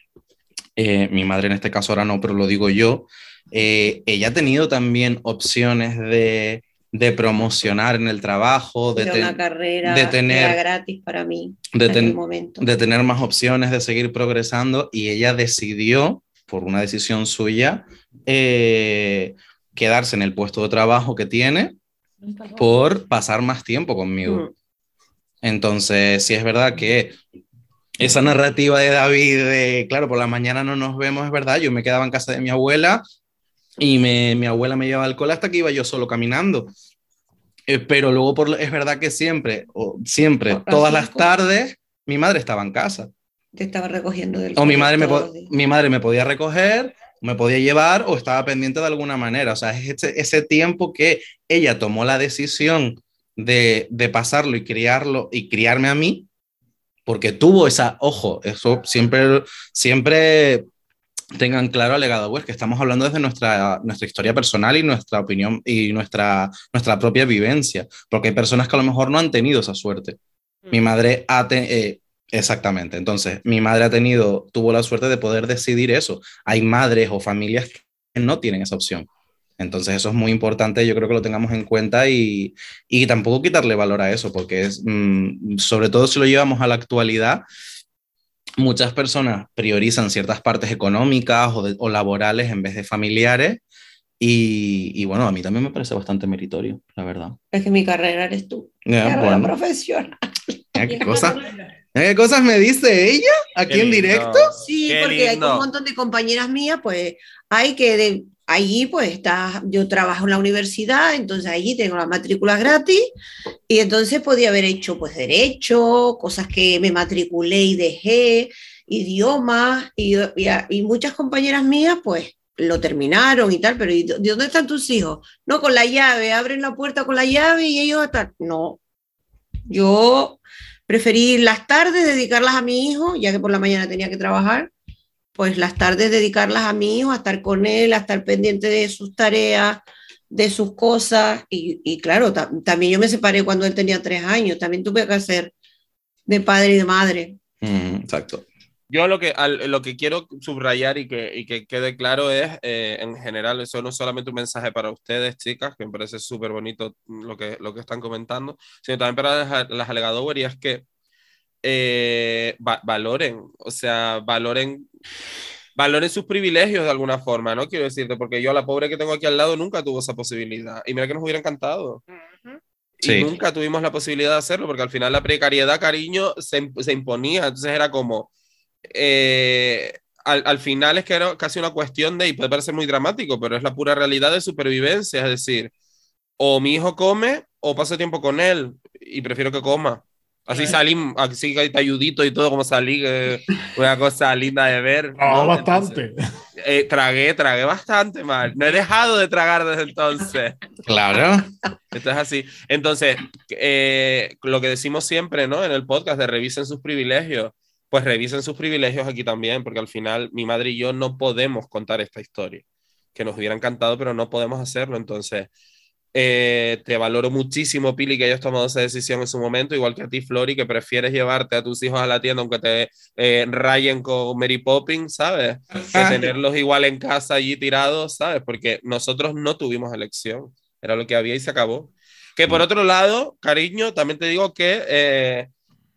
eh, mi madre en este caso ahora no, pero lo digo yo, eh, ella ha tenido también opciones de de promocionar en el trabajo, de, Era ten- una carrera de tener- era gratis para mí de en momento. de tener más opciones, de seguir progresando y ella decidió, por una decisión suya, eh, quedarse en el puesto de trabajo que tiene por pasar más tiempo conmigo. Mm. Entonces, sí es verdad que esa narrativa de David, de, claro, por la mañana no nos vemos, es verdad, yo me quedaba en casa de mi abuela y me- mi abuela me llevaba al cole hasta que iba yo solo caminando. Eh, pero luego por, es verdad que siempre, o siempre, Por todas las tardes, mi madre estaba en casa. Te estaba recogiendo del O mi madre, me, mi madre me podía recoger, me podía llevar o estaba pendiente de alguna manera. O sea, es ese, ese tiempo que ella tomó la decisión de, de pasarlo y criarlo y criarme a mí, porque tuvo esa, ojo, eso siempre, siempre tengan claro alegado, pues que estamos hablando desde nuestra, nuestra historia personal y nuestra opinión y nuestra, nuestra propia vivencia, porque hay personas que a lo mejor no han tenido esa suerte. Mi madre ha eh, exactamente. Entonces, mi madre ha tenido, tuvo la suerte de poder decidir eso. Hay madres o familias que no tienen esa opción. Entonces, eso es muy importante. Yo creo que lo tengamos en cuenta y, y tampoco quitarle valor a eso, porque es, mm, sobre todo si lo llevamos a la actualidad, muchas personas priorizan ciertas partes económicas o, de- o laborales en vez de familiares. Y, y bueno, a mí también me parece bastante meritorio, la verdad. Es que mi carrera eres tú. Ya, carrera bueno. profesional. *laughs* ¿Qué cosas, qué cosas me dice ella aquí Qué en lindo. directo? Sí, Qué porque hay lindo. un montón de compañeras mías, pues hay que de, allí pues está, yo trabajo en la universidad, entonces allí tengo las matrículas gratis y entonces podía haber hecho pues derecho, cosas que me matriculé y dejé, idiomas y, muchas compañeras mías pues lo terminaron y tal, pero ¿y de dónde están tus hijos? No, con la llave, abren la puerta con la llave y ellos están, no, yo preferí las tardes dedicarlas a mi hijo, ya que por la mañana tenía que trabajar, pues las tardes dedicarlas a mi hijo, a estar con él, a estar pendiente de sus tareas, de sus cosas. Y, y claro, ta- también yo me separé cuando él tenía tres años, también tuve que hacer de padre y de madre. Mm, exacto. Yo lo que, al- lo que quiero subrayar y que, y que quede claro es, eh, en general, eso no es solamente un mensaje para ustedes, chicas, que me parece súper bonito lo que, lo que están comentando, sino también para las, las alegadoras, y es que eh, va- valoren, o sea, valoren, valoren sus privilegios de alguna forma, ¿no? Quiero decirte, porque yo, la pobre que tengo aquí al lado, nunca tuvo esa posibilidad. Y mira que nos hubiera encantado. Y Sí. nunca tuvimos la posibilidad de hacerlo, porque al final la precariedad, cariño, se, se imponía. Entonces era como, eh, al, al final es que era casi una cuestión de, y puede parecer muy dramático, pero es la pura realidad de supervivencia. Es decir, o mi hijo come o paso tiempo con él y prefiero que coma. Así salí, así que ayudito y todo, como salí, eh, una cosa linda de ver. Ah, ¿no? bastante. Entonces, eh, tragué, tragué bastante mal. No he dejado de tragar desde entonces. Claro. Esto es así. Entonces, eh, lo que decimos siempre, ¿no? En el podcast de revisen sus privilegios, pues revisen sus privilegios aquí también, porque al final mi madre y yo no podemos contar esta historia, que nos hubiera encantado, pero no podemos hacerlo. Entonces, eh, te valoro muchísimo, Pili, que hayas tomado esa decisión en su momento, igual que a ti, Flori, que prefieres llevarte a tus hijos a la tienda aunque te eh, rayen con Mary Poppins, ¿sabes? Que tenerlos igual en casa allí tirados, ¿sabes? Porque nosotros no tuvimos elección, era lo que había y se acabó. Que por otro lado, cariño, también te digo que eh,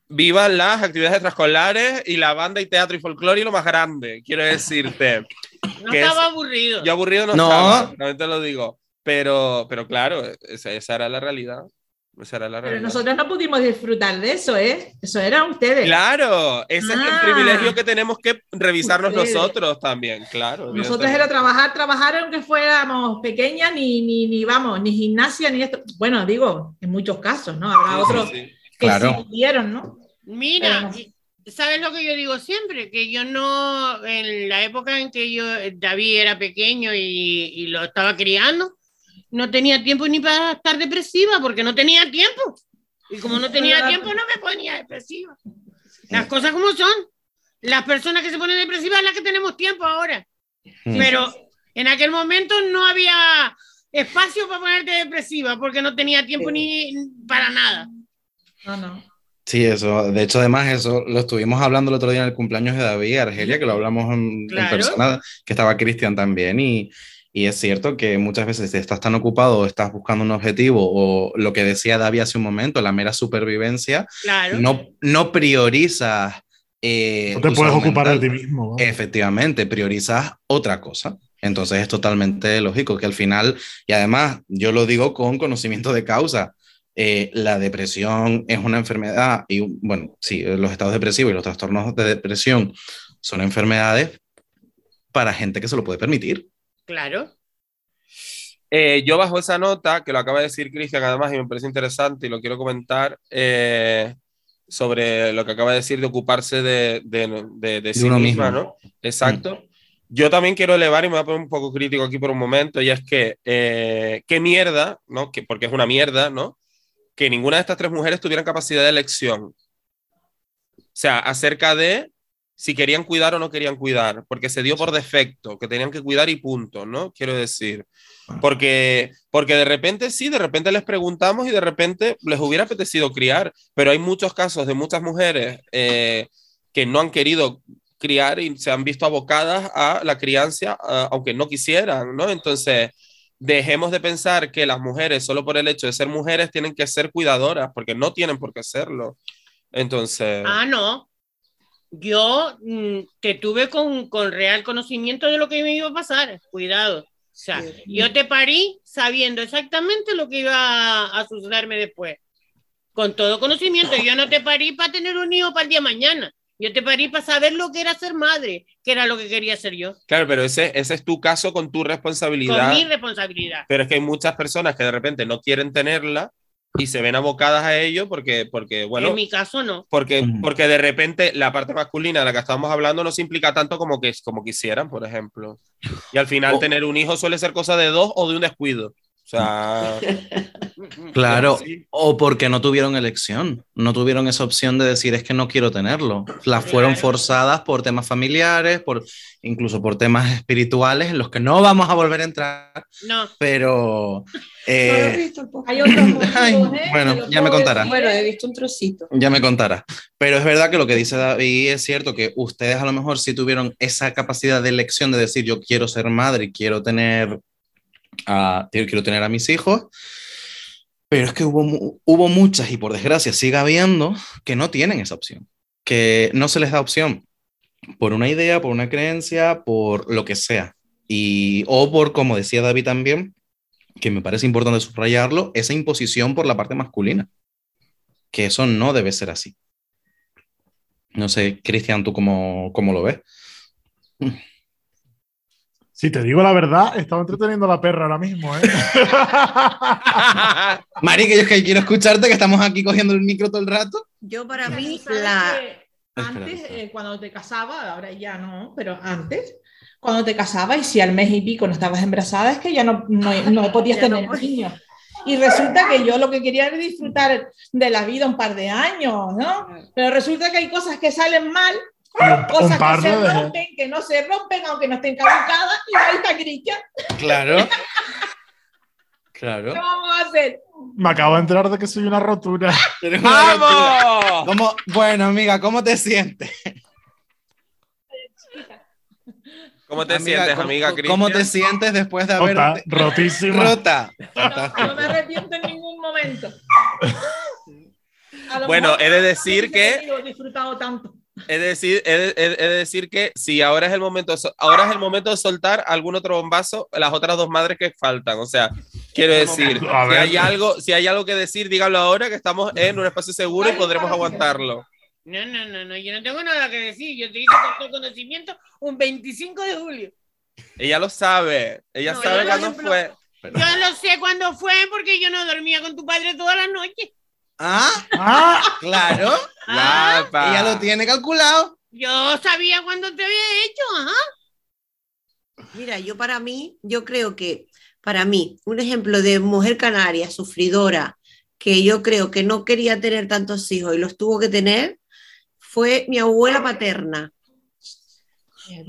vivan las actividades extraescolares y la banda y teatro y folclore y lo más grande, quiero decirte. *laughs* No estaba aburrido. Yo aburrido no, No. estaba, también te lo digo. Pero, pero claro, esa, esa era la realidad. Esa era la Pero realidad. nosotros no pudimos disfrutar de eso, ¿eh? Eso eran ustedes. Claro, ese es el Ah. privilegio que tenemos que revisarnos Ustedes. nosotros también, claro. Nosotros era trabajar, trabajar aunque fuéramos pequeñas, ni, ni, ni vamos, ni gimnasia, ni esto. Bueno, digo, en muchos casos, ¿no? Habrá Sí, otros sí, sí. que Claro. sí pudieron, ¿no? Mira, Pero ¿sabes lo que yo digo siempre? Que yo no, en la época en que yo, David era pequeño y, y lo estaba criando, no tenía tiempo ni para estar depresiva porque no tenía tiempo. Y como no tenía tiempo, no me ponía depresiva. Las cosas como son. Las personas que se ponen depresivas son las que tenemos tiempo ahora. Mm. Pero en aquel momento no había espacio para ponerte depresiva porque no tenía tiempo ni para nada. No, no. Sí, eso. De hecho, además, eso lo estuvimos hablando el otro día en el cumpleaños de David y Argelia, que lo hablamos en, en Claro. persona, que estaba Cristian también. Y, Y es cierto que muchas veces estás tan ocupado o estás buscando un objetivo o lo que decía David hace un momento, la mera supervivencia, Claro. no, no priorizas... eh, No te puedes ocupar de mental. ti mismo. vamos. Efectivamente, priorizas otra cosa. Entonces es totalmente lógico que al final, y además yo lo digo con conocimiento de causa, eh, la depresión es una enfermedad y bueno, sí, los estados depresivos y los trastornos de depresión son enfermedades para gente que se lo puede permitir. Claro. Eh, yo bajo esa nota, que lo acaba de decir Cristian además y me parece interesante y lo quiero comentar, eh, sobre lo que acaba de decir de ocuparse de, de, de, de sí uno misma, mismo. ¿no? Exacto. Yo también quiero elevar y me voy a poner un poco crítico aquí por un momento, y es que, eh, qué mierda, ¿no? Que, porque es una mierda, ¿no? Que ninguna de estas tres mujeres tuvieran capacidad de elección. O sea, acerca de si querían cuidar o no querían cuidar, porque se dio por defecto, que tenían que cuidar y punto, ¿no? Quiero decir. Porque, porque de repente sí, de repente les preguntamos y de repente les hubiera apetecido criar, pero hay muchos casos de muchas mujeres eh, que no han querido criar y se han visto abocadas a la crianza, ah, aunque no quisieran, ¿no? Entonces, dejemos de pensar que las mujeres, solo por el hecho de ser mujeres, tienen que ser cuidadoras, porque no tienen por qué serlo. Entonces, Ah, no. Yo mm, te tuve con, con real conocimiento de lo que me iba a pasar. Cuidado. O sea, Sí. yo te parí sabiendo exactamente lo que iba a sucederme después. Con todo conocimiento. Yo no te parí para tener un hijo para el día de mañana. Yo te parí para saber lo que era ser madre, que era lo que quería ser yo. claro, pero ese, ese es tu caso con tu responsabilidad. Con mi responsabilidad. Pero es que hay muchas personas que de repente no quieren tenerla y se ven abocadas a ello porque, porque bueno, en mi caso no. porque, porque de repente la parte masculina de la que estamos hablando no se implica tanto como, que, como quisieran, por ejemplo. Y al final tener un hijo suele ser cosa de dos o de un descuido. O sea, *laughs* Claro, Sí. o porque no tuvieron elección, no tuvieron esa opción de decir es que no quiero tenerlo. Las fueron forzadas por temas familiares, por incluso por temas espirituales en los que no vamos a volver a entrar, No. pero *laughs* ¿No eh, podcast? Hay otros *laughs* motivos, Ay, ¿eh? bueno, ya me decir, Bueno, he visto un trocito. ya me contará. Pero es verdad que lo que dice David es cierto, que ustedes a lo mejor sí tuvieron esa capacidad de elección de decir yo quiero ser madre y quiero tener a, quiero tener a mis hijos. Pero es que hubo, hubo muchas y por desgracia sigue habiendo que no tienen esa opción, que no se les da opción por una idea, por una creencia, por lo que sea. Y, o por, como decía David también, que me parece importante subrayarlo, esa imposición por la parte masculina, que eso no debe ser así. No sé, Cristian, ¿tú cómo, cómo lo ves? Si te digo la verdad, estaba entreteniendo a la perra ahora mismo, ¿eh? *laughs* Mari, que yo es que quiero escucharte, que estamos aquí cogiendo el micro todo el rato. Yo para mí, ¿Sabes la... Antes, eh, cuando te casabas, ahora ya no, pero antes, cuando te casabas y si al mes y pico no estabas embarazada, es que ya no, no, no *laughs* podías Ya no tener podía. niños. Y resulta que yo lo que quería era disfrutar de la vida un par de años, ¿no? Pero resulta que hay cosas que salen mal, un, cosas un par que se rompen, que no se rompen, aunque no estén caducadas, y ahí está Cristian. Claro. *laughs* Claro. ¿Qué vamos a hacer? Me acabo de enterar de que soy una rotura. *laughs* ¡Vamos! ¿Cómo? Bueno, amiga, ¿cómo te sientes? ¿Cómo te Amiga, sientes, ¿cómo- amiga ¿Cómo te Cristian? sientes después de haber Rota, rotísima. rota? No, no me arrepiento en ningún momento. Bueno, mejor he de decir que- he disfrutado tanto. Es decir, de decir que si ahora es el momento, ahora es el momento de soltar algún otro bombazo, las otras dos madres que faltan. O sea, quiero decir, A si hay algo, si hay algo que decir, dígalo ahora, que estamos en un espacio seguro y podremos aguantarlo. No, no, no, no, yo no tengo nada que decir. Yo te hice con todo conocimiento un 25 de julio. Ella lo sabe, ella No, sabe cuándo fue. Yo lo sé cuándo fue porque yo no dormía con tu padre toda la noche. Ah, Ah, claro. Ah, Guapa. Ella lo tiene calculado. yo sabía cuándo te había hecho, ajá. Mira, yo para mí, yo creo que para mí, un ejemplo de mujer canaria, sufridora, que yo creo que no quería tener tantos hijos y los tuvo que tener, fue mi abuela paterna.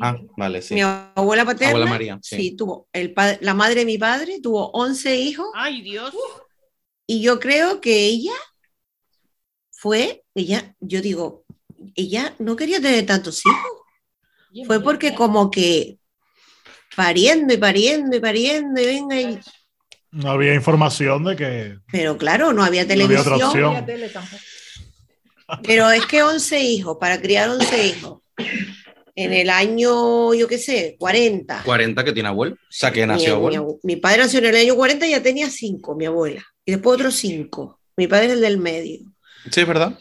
Ah, vale, sí. Mi abuela paterna, Abuela María, sí. sí, tuvo, el la madre de mi padre tuvo 11 hijos Ay, Dios. y yo creo que ella fue, ella, yo digo, ella no quería tener tantos hijos, fue porque como que pariendo y pariendo y pariendo y venga y... No había información de que Pero claro, no había No había otra televisión. opción. Había tele tampoco. Pero es que 11 hijos, para criar 11 hijos, en el año, yo qué sé, 40. 40 que tiene abuelo. O sea, que Mi, nació mi abuelo. abu- mi padre nació en el año 40 y ya tenía 5, mi abuela. Y después otros 5. Mi padre es el del medio. Sí, es verdad.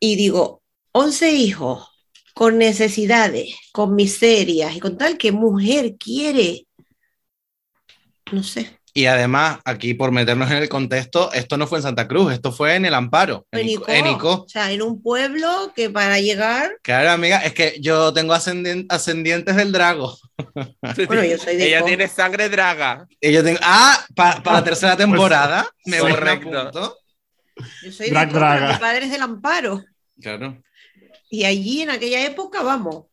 Y digo, 11 hijos con necesidades, con miserias y con tal que mujer quiere. No sé. Y además, aquí por meternos en el contexto, esto no fue en Santa Cruz, esto fue en el Amparo, en En Ico. Ico. en Ico. O sea, en un pueblo que para llegar. Claro, amiga, es que yo tengo ascendien- ascendientes del Drago. Bueno, yo soy de Ella Ico. tiene sangre draga. Y yo tengo, ah, pa- para la tercera temporada, me voy Correcto. Yo soy de Drag, pero draga. mi padre es del Amparo. Claro. Y allí en aquella época, vamos.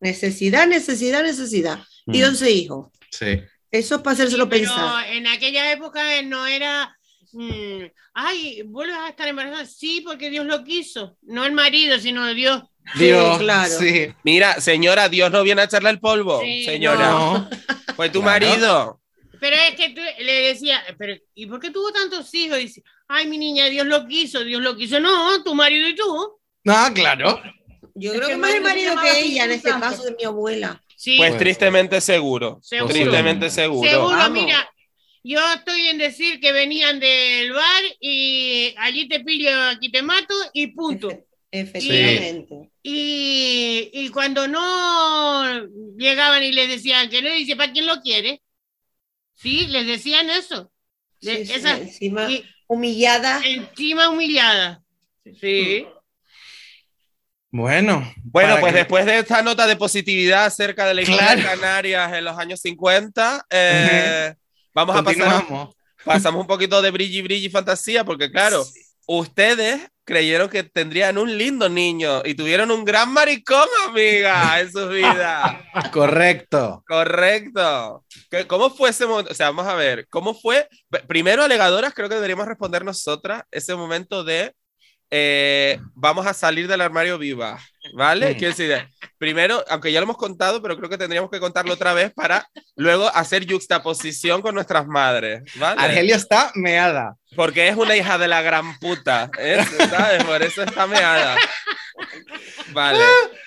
Necesidad, necesidad, necesidad. Y Mm. 11 hijos. Sí. Eso es para hacérselo Pero pensar. en aquella época no era, mm, ay, vuelves a estar embarazada. Sí, porque Dios lo quiso. No el marido, sino Dios. Dios, claro. sí. Mira, señora, Dios no viene a echarle el polvo. Sí, señora, No. fue tu Claro. marido. Pero es que tú le decía, pero ¿y por qué tuvo tantos hijos? Y dice, ay, mi niña, Dios lo quiso, Dios lo quiso. No, tu marido y tú. Ah, claro. Yo Es creo que que más el marido que ella, en este caso de mi abuela. Sí, Pues Pues- tristemente seguro. Seguro. Tristemente seguro. seguro. Vamos. Mira, yo estoy en decir que venían del bar y allí te pillo, aquí te mato y punto. Efe- Efectivamente. Y, y cuando no llegaban y les decían que no, dice, ¿para quién lo quiere? Sí, les decían eso. De- Sí, sí, esa- encima y humillada. encima humillada. Sí. Bueno. Bueno, pues que- después de esta nota de positividad acerca de la de Claro. Canarias en los años 50, eh, vamos a pasar, pasamos un poquito de brilli, brilli, fantasía, porque claro, ustedes creyeron que tendrían un lindo niño y tuvieron un gran maricón, amiga, en su vida. *laughs* Correcto. Correcto. ¿Qué- ¿Cómo fue ese momento? O sea, vamos a ver, ¿cómo fue? Primero, alegadoras, creo que deberíamos responder nosotras ese momento de eh, vamos a salir del armario viva, ¿vale? Mm. Quiero decir, primero, aunque ya lo hemos contado, pero creo que tendríamos que contarlo otra vez para luego hacer juxtaposición con nuestras madres, ¿vale? Argelia está meada. Porque es una hija de la gran puta, ¿eh? ¿sabes? Por eso está meada. Vale.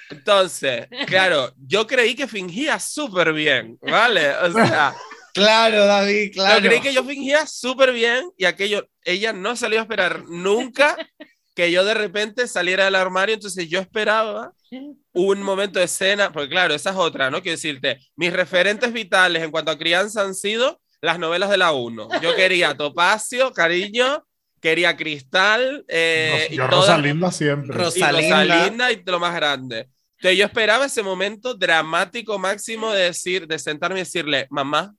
Entonces, claro, yo creí que fingía súper bien, ¿vale? O sea, Claro, David, claro. yo creí que yo fingía súper bien y aquello, ella no salió a esperar nunca que yo de repente saliera del armario, entonces yo esperaba un momento de escena, porque claro, esa es otra, ¿no? Quiero decirte, mis referentes vitales en cuanto a crianza han sido las novelas de la 1. Yo quería Topacio, cariño, quería Cristal, eh, y yo todas- Rosalinda siempre. y Rosalinda. Rosalinda y lo más grande. Entonces yo esperaba ese momento dramático máximo de decir, de sentarme y decirle, mamá,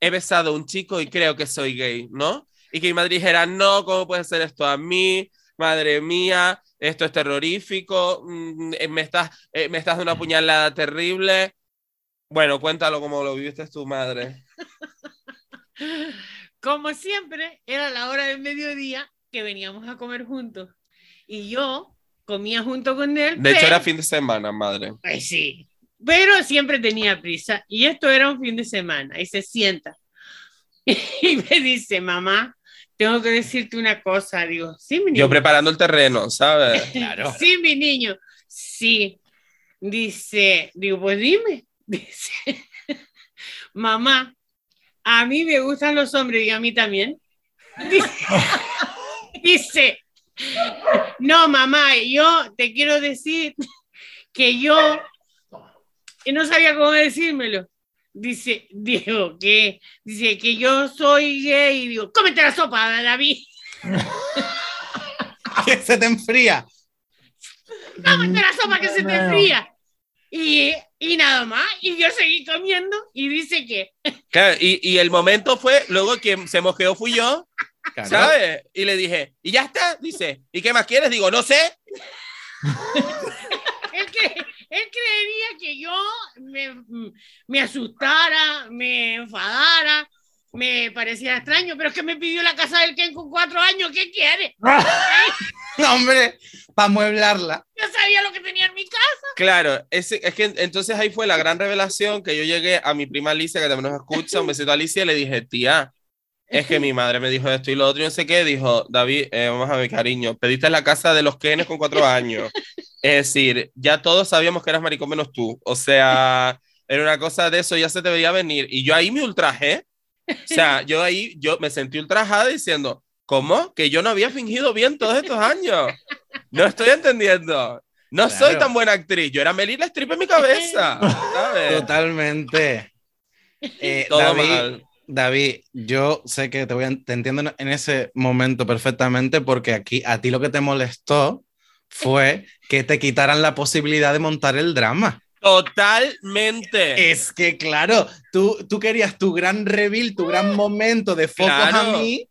he besado a un chico y creo que soy gay, ¿no? Y que mi madre dijera, no, ¿cómo puede ser esto a mí? Madre mía, esto es terrorífico, mm, eh, me estás, eh, me estás dando una puñalada terrible. Bueno, cuéntalo cómo lo viviste tu madre. *laughs* *laughs* Como siempre, era la hora del mediodía que veníamos a comer juntos. Y yo comía junto con él. De hecho, pero- era fin de semana, madre. Pues sí. Pero siempre tenía prisa. Y esto era un fin de semana. Y se sienta. *laughs* Y me dice, mamá, tengo que decirte una cosa. Digo, sí, mi niño. Yo preparando el terreno, ¿sabes? *laughs* Claro. Sí, mi niño. Sí. Dice, digo, pues dime. Dice, mamá, a mí me gustan los hombres y a mí también. Dice, *laughs* dice, no, mamá, yo te quiero decir que yo y no sabía cómo decírmelo. Dice, digo, que dice que yo soy gay y digo, cómete la sopa, David. *laughs* Que se te enfría. cómete la sopa que se te enfría. Y, y nada más, y yo seguí comiendo y dice que, Claro, y, y el momento fue, luego quien se mosqueó fui yo, Claro. ¿sabes? Y le dije, ¿y ya está? Dice, ¿y qué más quieres? Digo, no sé. *laughs* él, cre- él creería que yo me, me asustara, me enfadara, me parecía extraño, pero es que me pidió la casa del Ken con cuatro años, ¿qué quiere? *laughs* No, hombre, para mueblarla. Yo sabía lo que tenía en mi casa. Claro, ese- es que entonces ahí fue la gran revelación que yo llegué a mi prima Alicia, que también nos escucha, un besito a Alicia, y le dije, tía, es que mi madre me dijo esto y lo otro y no sé qué, dijo, David, eh, vamos a ver, cariño, pediste la casa de los Kenes con cuatro años. Es decir, ya todos sabíamos que eras maricón menos tú. O sea, era una cosa de eso, ya se te veía venir. Y yo ahí me ultrajé. O sea, yo ahí, yo me sentí ultrajada diciendo, ¿cómo? Que yo no había fingido bien todos estos años. No estoy entendiendo. No Claro. soy tan buena actriz. Yo era Melilla Strip en mi cabeza. *laughs* ¿sabes? Totalmente. Eh, Todo David, mal. David, yo sé que te, voy a- te entiendo en- en ese momento perfectamente porque aquí a ti lo que te molestó fue que te quitaran la posibilidad de montar el drama. Totalmente. Es que, claro, tú, tú querías tu gran reveal, tu gran momento de focos Claro. a mí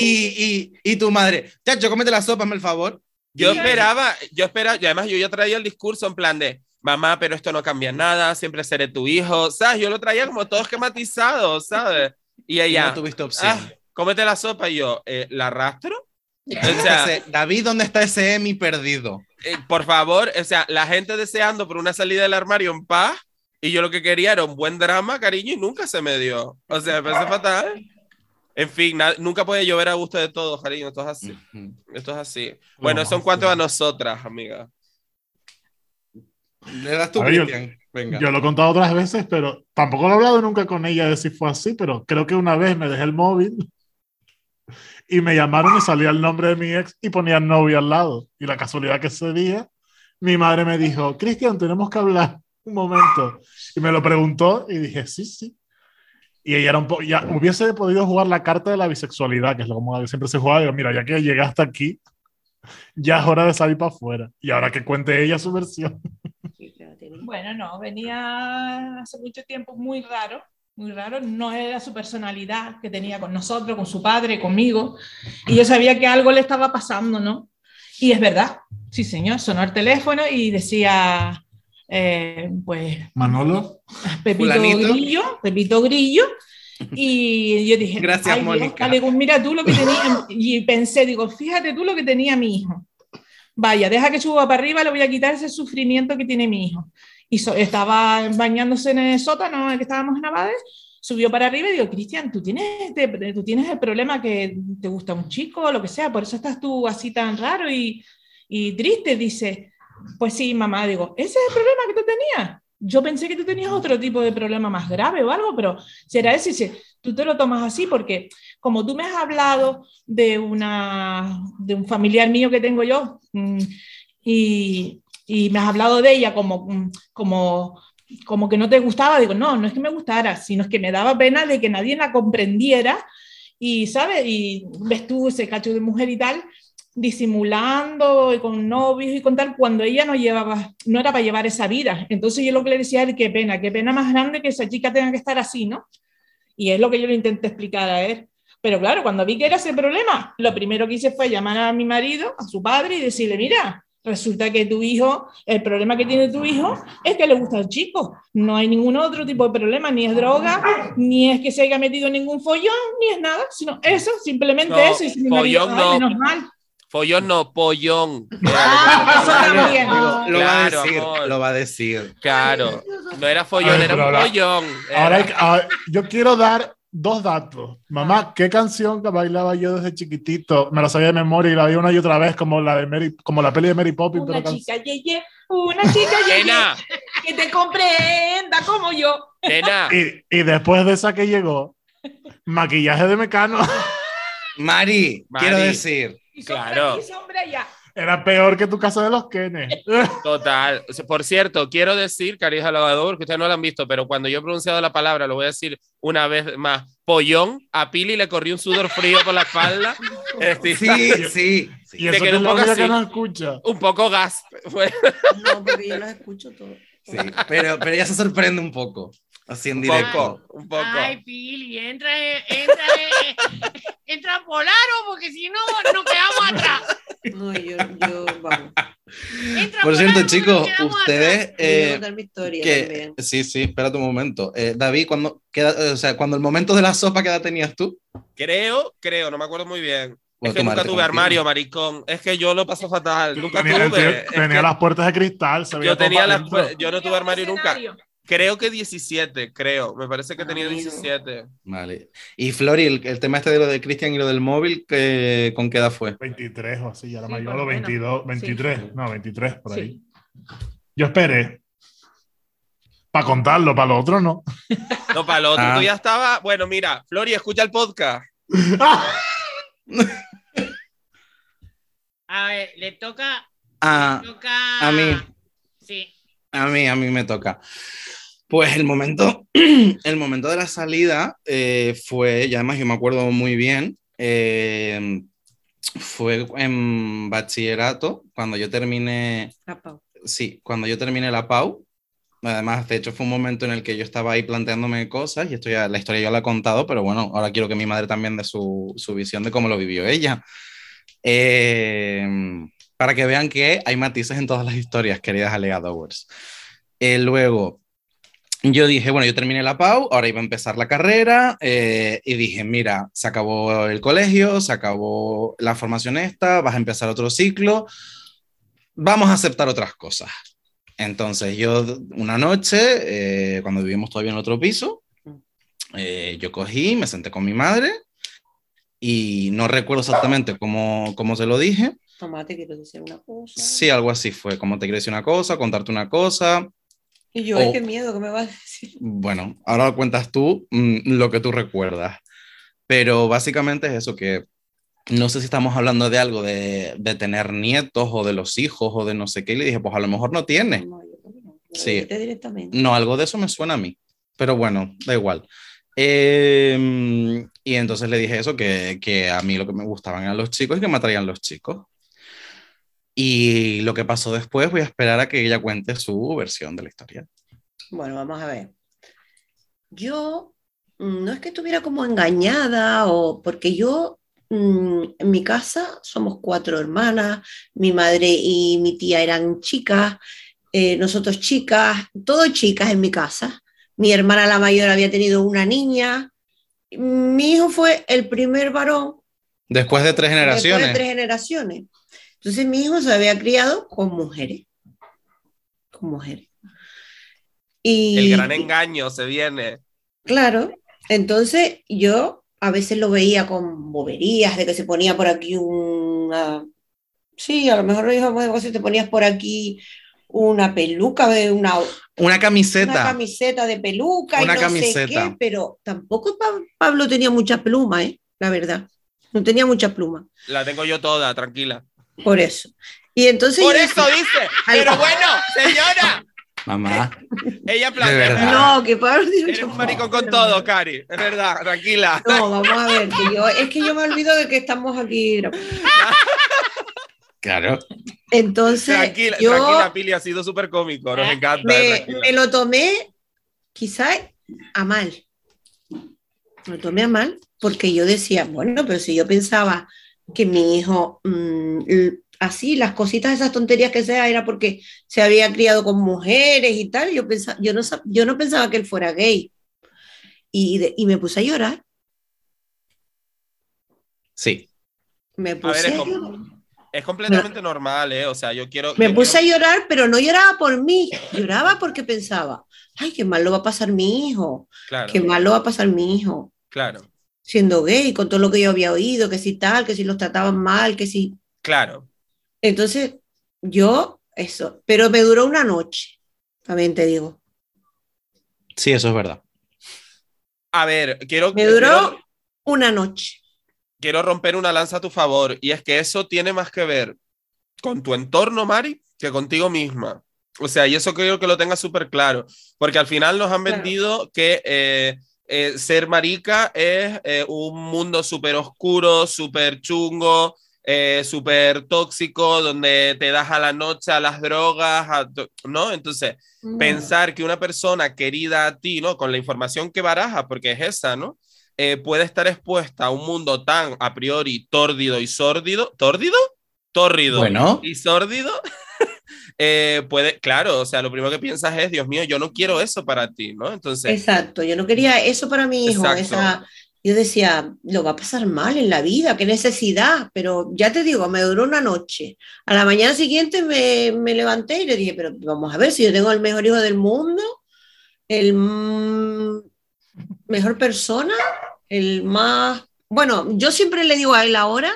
y, y, y tu madre, chacho, cómete la sopa, hazme el favor. Yo Y- esperaba, yo esperaba, y además yo ya traía el discurso en plan de, mamá, pero esto no cambia nada, siempre seré tu hijo, ¿sabes? Yo lo traía como todo esquematizado, ¿sabes? Y y ella, no tuviste opción. ah, cómete la sopa y yo, "Eh, ¿la arrastro? ¿Dónde o está sea- ese- David, ¿dónde está ese Emi perdido? Eh, por favor, o sea, la gente deseando por una salida del armario en paz y yo lo que quería era un buen drama, cariño, y nunca se me dio. O sea, me parece fatal. En fin, nunca puede llover a gusto de todos, cariño, esto es así. Esto es así. Bueno, No, eso en cuanto sí. a nosotras, amiga. Le das ver, yo-. Venga. Yo lo he contado otras veces, pero tampoco lo he hablado nunca con ella de si fue así, pero creo que una vez me dejé el móvil y me llamaron y salía el nombre de mi ex y ponía novia al lado. Y la casualidad que ese día, mi madre me dijo, Cristian, tenemos que hablar un momento. Y me lo preguntó y dije, sí, sí. Y ella era un poco, ya hubiese podido jugar la carta de la bisexualidad, que es lo como siempre se juega. Digo, mira, ya que llegué hasta aquí, ya es hora de salir para afuera. Y ahora que cuente ella su versión. Bueno, no, venía hace mucho tiempo muy raro, muy raro. No era su personalidad que tenía con nosotros, con su padre, conmigo. Y yo sabía que algo le estaba pasando, ¿no? Y es verdad, sí, señor. Sonó el teléfono y decía, eh, pues, Manolo. Pepito Fulanito. Grillo, Pepito Grillo. Y yo dije, Gracias. Mónica. Digo, mira tú lo que tenía. Y pensé, digo, fíjate tú lo que tenía mi hijo. Vaya, deja que suba para arriba, le voy a quitar ese sufrimiento que tiene mi hijo. Y so- estaba bañándose en el sótano en el que estábamos en Abades, subió para arriba y digo, Cristian, ¿tú tienes, este- tú tienes el problema que te gusta un chico o lo que sea, por eso estás tú así tan raro y, y triste. Dice, pues sí, mamá, digo, ese es el problema que tú tenías. Yo pensé que tú tenías otro tipo de problema más grave o algo, pero será ese, si tú te lo tomas así porque como tú me has hablado de, una, de un familiar mío que tengo yo mm, y, y me has hablado de ella como, mm, como, como que no te gustaba, digo, no, no es que me gustara, sino es que me daba pena de que nadie la comprendiera y, ¿sabes? Y ves tú ese cacho de mujer y tal, disimulando y con novios y con tal, cuando ella no llevaba, no era para llevar esa vida. Entonces yo lo que le decía es qué pena, qué pena más grande que esa chica tenga que estar así, ¿no? Y es lo que yo le intenté explicar a él. Pero claro, cuando vi que era ese problema, lo primero que hice fue llamar a mi marido, a su padre, y decirle, mira, resulta que tu hijo, el problema que tiene tu hijo es que le gusta al chico. No hay ningún otro tipo de problema, ni es droga, ni es que se haya metido en ningún follón, ni es nada, sino eso, simplemente No, eso. Y marido, follón "Ay, no. menos mal. Follón no, pollón. Ah, eso también. Lo, lo va a decir, amor. lo va a decir. Claro. No era follón, Ay, era un ahora-. Era- Ahora ah, yo quiero dar dos datos. Mamá, ¿qué canción que bailaba yo desde chiquitito? Me la sabía de memoria y la vi una y otra vez, como la de Mary, como la peli de Mary Poppins. Una chica yeye, una chica yeye, Nena, que te comprenda como yo. nena. *laughs* Y, y después de esa que llegó, maquillaje de Mecano, Mari, Mari. quiero decir, Y sombra Claro. aquí, sombra allá. Era peor que tu casa de los Kenes. *laughs* Total. Por cierto, quiero decir, cariño jalabador, que ustedes no lo han visto, pero cuando yo he pronunciado la palabra, lo voy a decir una vez más, pollón, a Pili le corrió un sudor frío por la espalda. *laughs* Es decir, sí, sí. sí. Y eso que es un poco así. que no escucha. Un poco gas. No, porque yo los escucho todos. Sí, pero, pero ella se sorprende un poco, así en un directo. poco, un poco. Ay, Pili, entra, entra, entra a Polaro, porque si no, nos quedamos atrás. No, yo, yo vamos. Entra Por cierto, chicos, ustedes... Yo voy a eh, contar mi historia que, sí, sí, espérate un momento. Eh, David, cuando, queda, o sea, cuando el momento de la sopa, ¿qué edad tenías tú? Creo, creo, no me acuerdo muy bien. Es que nunca tuve armario, maricón. Es que yo lo paso fatal. Nunca Tenía, tuve. tenía que las puertas de cristal. Se yo tenía las yo no tuve armario nunca. Creo que 17, creo. Me parece que tenía Amigo. 17. Vale. Y Flori, el, el tema este de lo de Cristian y lo del móvil, ¿qué- ¿con qué edad fue? 23 o así, ya la Sí, mayor, por lo o 22, menos. 23, no, 23 por Sí. ahí. Yo esperé. Para contarlo, para lo otro no. *laughs* No, para lo otro. Ah. Tú ya estaba. Bueno, mira, Flori, escucha el podcast. *laughs* A ver, le toca. Ah, le toca a mí. Sí. A mí, a mí me toca. Pues el momento, *clears throat* el momento de la salida eh, fue, y además yo me acuerdo muy bien, eh, fue en bachillerato, cuando yo terminé, Ah, Pau. sí, cuando yo terminé la PAU. Además, de hecho, fue un momento en el que yo estaba ahí planteándome cosas, y esto ya, la historia yo la he contado, pero bueno, ahora quiero que mi madre también dé su, su visión de cómo lo vivió ella. Eh, para que vean que hay matices en todas las historias, queridas alegadores. Eh, luego, yo dije, bueno, yo terminé la PAU, ahora iba a empezar la carrera eh, y dije, mira, se acabó el colegio, se acabó la formación esta, vas a empezar otro ciclo, vamos a aceptar otras cosas. Entonces yo una noche, eh, cuando vivimos todavía en otro piso, eh, yo cogí, me senté con mi madre y no recuerdo exactamente cómo, cómo se lo dije. Tomate, quiero decir una cosa. Sí, algo así fue, como te quiero decir una cosa, contarte una cosa, Y yo, Oh. ay, qué miedo, ¿qué me vas a decir? Bueno, ahora cuentas tú mm, lo que tú recuerdas. Pero básicamente es eso, que no sé si estamos hablando de algo de, de tener nietos o de los hijos o de no sé qué. Y le dije, pues a lo mejor no tiene. No, yo creo que no. Lo Sí. directamente. No, algo de eso me suena a mí. Pero bueno, da igual. Eh, y entonces le dije eso, que, que a mí lo que me gustaban eran los chicos y que me atraían los chicos. Y lo que pasó después, voy a esperar a que ella cuente su versión de la historia. Bueno, vamos a ver. Yo mm, no es que estuviera como engañada o porque yo mm, en mi casa somos cuatro hermanas, mi madre y mi tía eran chicas, eh, nosotros chicas, todo chicas en mi casa. Mi hermana la mayor había tenido una niña. Mi hijo fue el primer varón Después de tres Después generaciones. de tres generaciones. Entonces mi hijo se había criado con mujeres. Con mujeres. Y, El gran engaño se viene. Claro, entonces yo a veces lo veía con boberías, de que se ponía por aquí una... Sí, a lo mejor lo dijo así, te ponías por aquí una peluca, de una, Una una camiseta. camiseta de peluca Una y no sé camiseta. qué, pero tampoco Pa- Pablo tenía mucha pluma, ¿eh? La verdad. No tenía mucha pluma. La tengo yo toda, tranquila. Por eso. Y entonces Por eso dice. Pero bueno, señora. Mamá. Ella plantea. No, que Pablo Eres mucho un maricón con todo, Cari. Es verdad, tranquila. No, vamos a ver, que yo, es que yo me olvido de que estamos aquí. Claro. Entonces, Tranquila, yo tranquila, Pili, ha sido súper cómico. Nos encanta. me, me lo tomé quizás a mal. Me lo tomé a mal porque yo decía, bueno, pero si yo pensaba que mi hijo mm, l- así, las cositas, esas tonterías que sea, era porque se había criado con mujeres y tal, yo, pensaba, yo, no, yo no pensaba que él fuera gay. Y, de- y me puse a llorar. Sí. Me A ver, puse es a como- llorar. Es completamente normal, ¿eh? O sea, yo quiero. Me yo puse a quiero- llorar, pero no lloraba por mí, lloraba porque pensaba, ay, qué mal lo va a pasar mi hijo, Claro, qué mal lo va a pasar mi hijo, claro, siendo gay, con todo lo que yo había oído, que si tal, que si los trataban mal, que si... claro. Entonces, yo, eso, pero me duró una noche, también te digo. Sí, eso es verdad. A ver, quiero. Me duró quiero- una noche. quiero romper una lanza a tu favor y es que eso tiene más que ver con tu entorno, Mari, que contigo misma. O sea, y eso creo que lo tengas súper claro, porque al final nos han Claro. vendido que eh, eh, ser marica es eh, un mundo súper oscuro, súper chungo, eh, súper tóxico, donde te das a la noche, a las drogas, a ¿no? Entonces, pensar que una persona querida a ti, ¿no? Con la información que baraja, porque es esa, ¿no? Eh, puede estar expuesta a un mundo tan a priori tórdido y sórdido. ¿Tórdido? Tórrido. Bueno. Y sórdido. *laughs* eh, puede, claro, o sea, lo primero que piensas es, Dios mío, yo no quiero eso para ti, ¿no? Entonces, Exacto, yo no quería eso para mi hijo, esa, Yo decía, lo va a pasar mal en la vida, qué necesidad, pero ya te digo, me duró una noche. A la mañana siguiente me, me levanté y le dije, pero vamos a ver si yo tengo el mejor hijo del mundo, el mm, mejor persona, el más... Bueno, yo siempre le digo a él ahora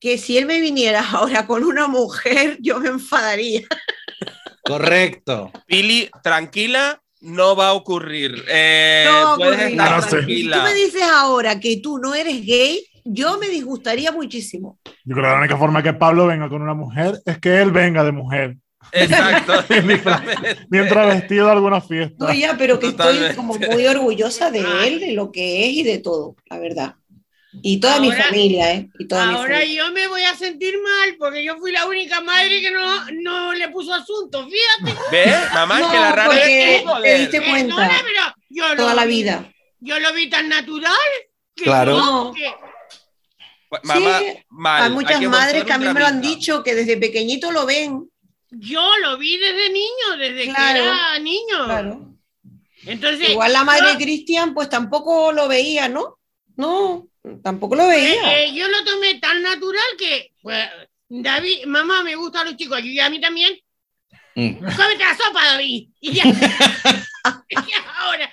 que si él me viniera *laughs* ahora con una mujer, yo me enfadaría. Correcto. Pili, tranquila, no va a ocurrir. Eh, No a puedes ocurrir. estar No sé. Si tú tranquila. me dices ahora que tú no eres gay, yo me disgustaría muchísimo. Yo creo que la única forma que Pablo venga con una mujer es que él venga de mujer, Exacto. *laughs* mientras vestido de alguna fiesta. No, ya, pero que estoy Totalmente. como muy orgullosa de Ay. él, de lo que es y de todo, la verdad. Y toda mi Ahora- familia, ¿eh? Y toda mi Ahora familia. yo me voy a sentir mal porque yo fui la única madre que no, no le puso asunto, fíjate. *laughs* ¿Ves? Mamá, es que la No, rara porque es te diste cuenta Perdona, pero yo toda lo la vi- vida. Yo lo vi tan natural. que Claro. no, que- Pues, Mamá, Sí, mal. Hay muchas que madres que a mí me lo han dicho, que desde pequeñito lo ven. yo lo vi desde niño, desde Claro. que era niño. Claro. Entonces, Igual la madre yo- Cristian, pues tampoco lo veía, ¿no? No, tampoco lo veía. Eh, eh, yo lo tomé tan natural que, pues, David, mamá, me gustan los chicos, y a mí también. Mm. *laughs* Cómete la sopa, David. *laughs* Y ya. Y ahora,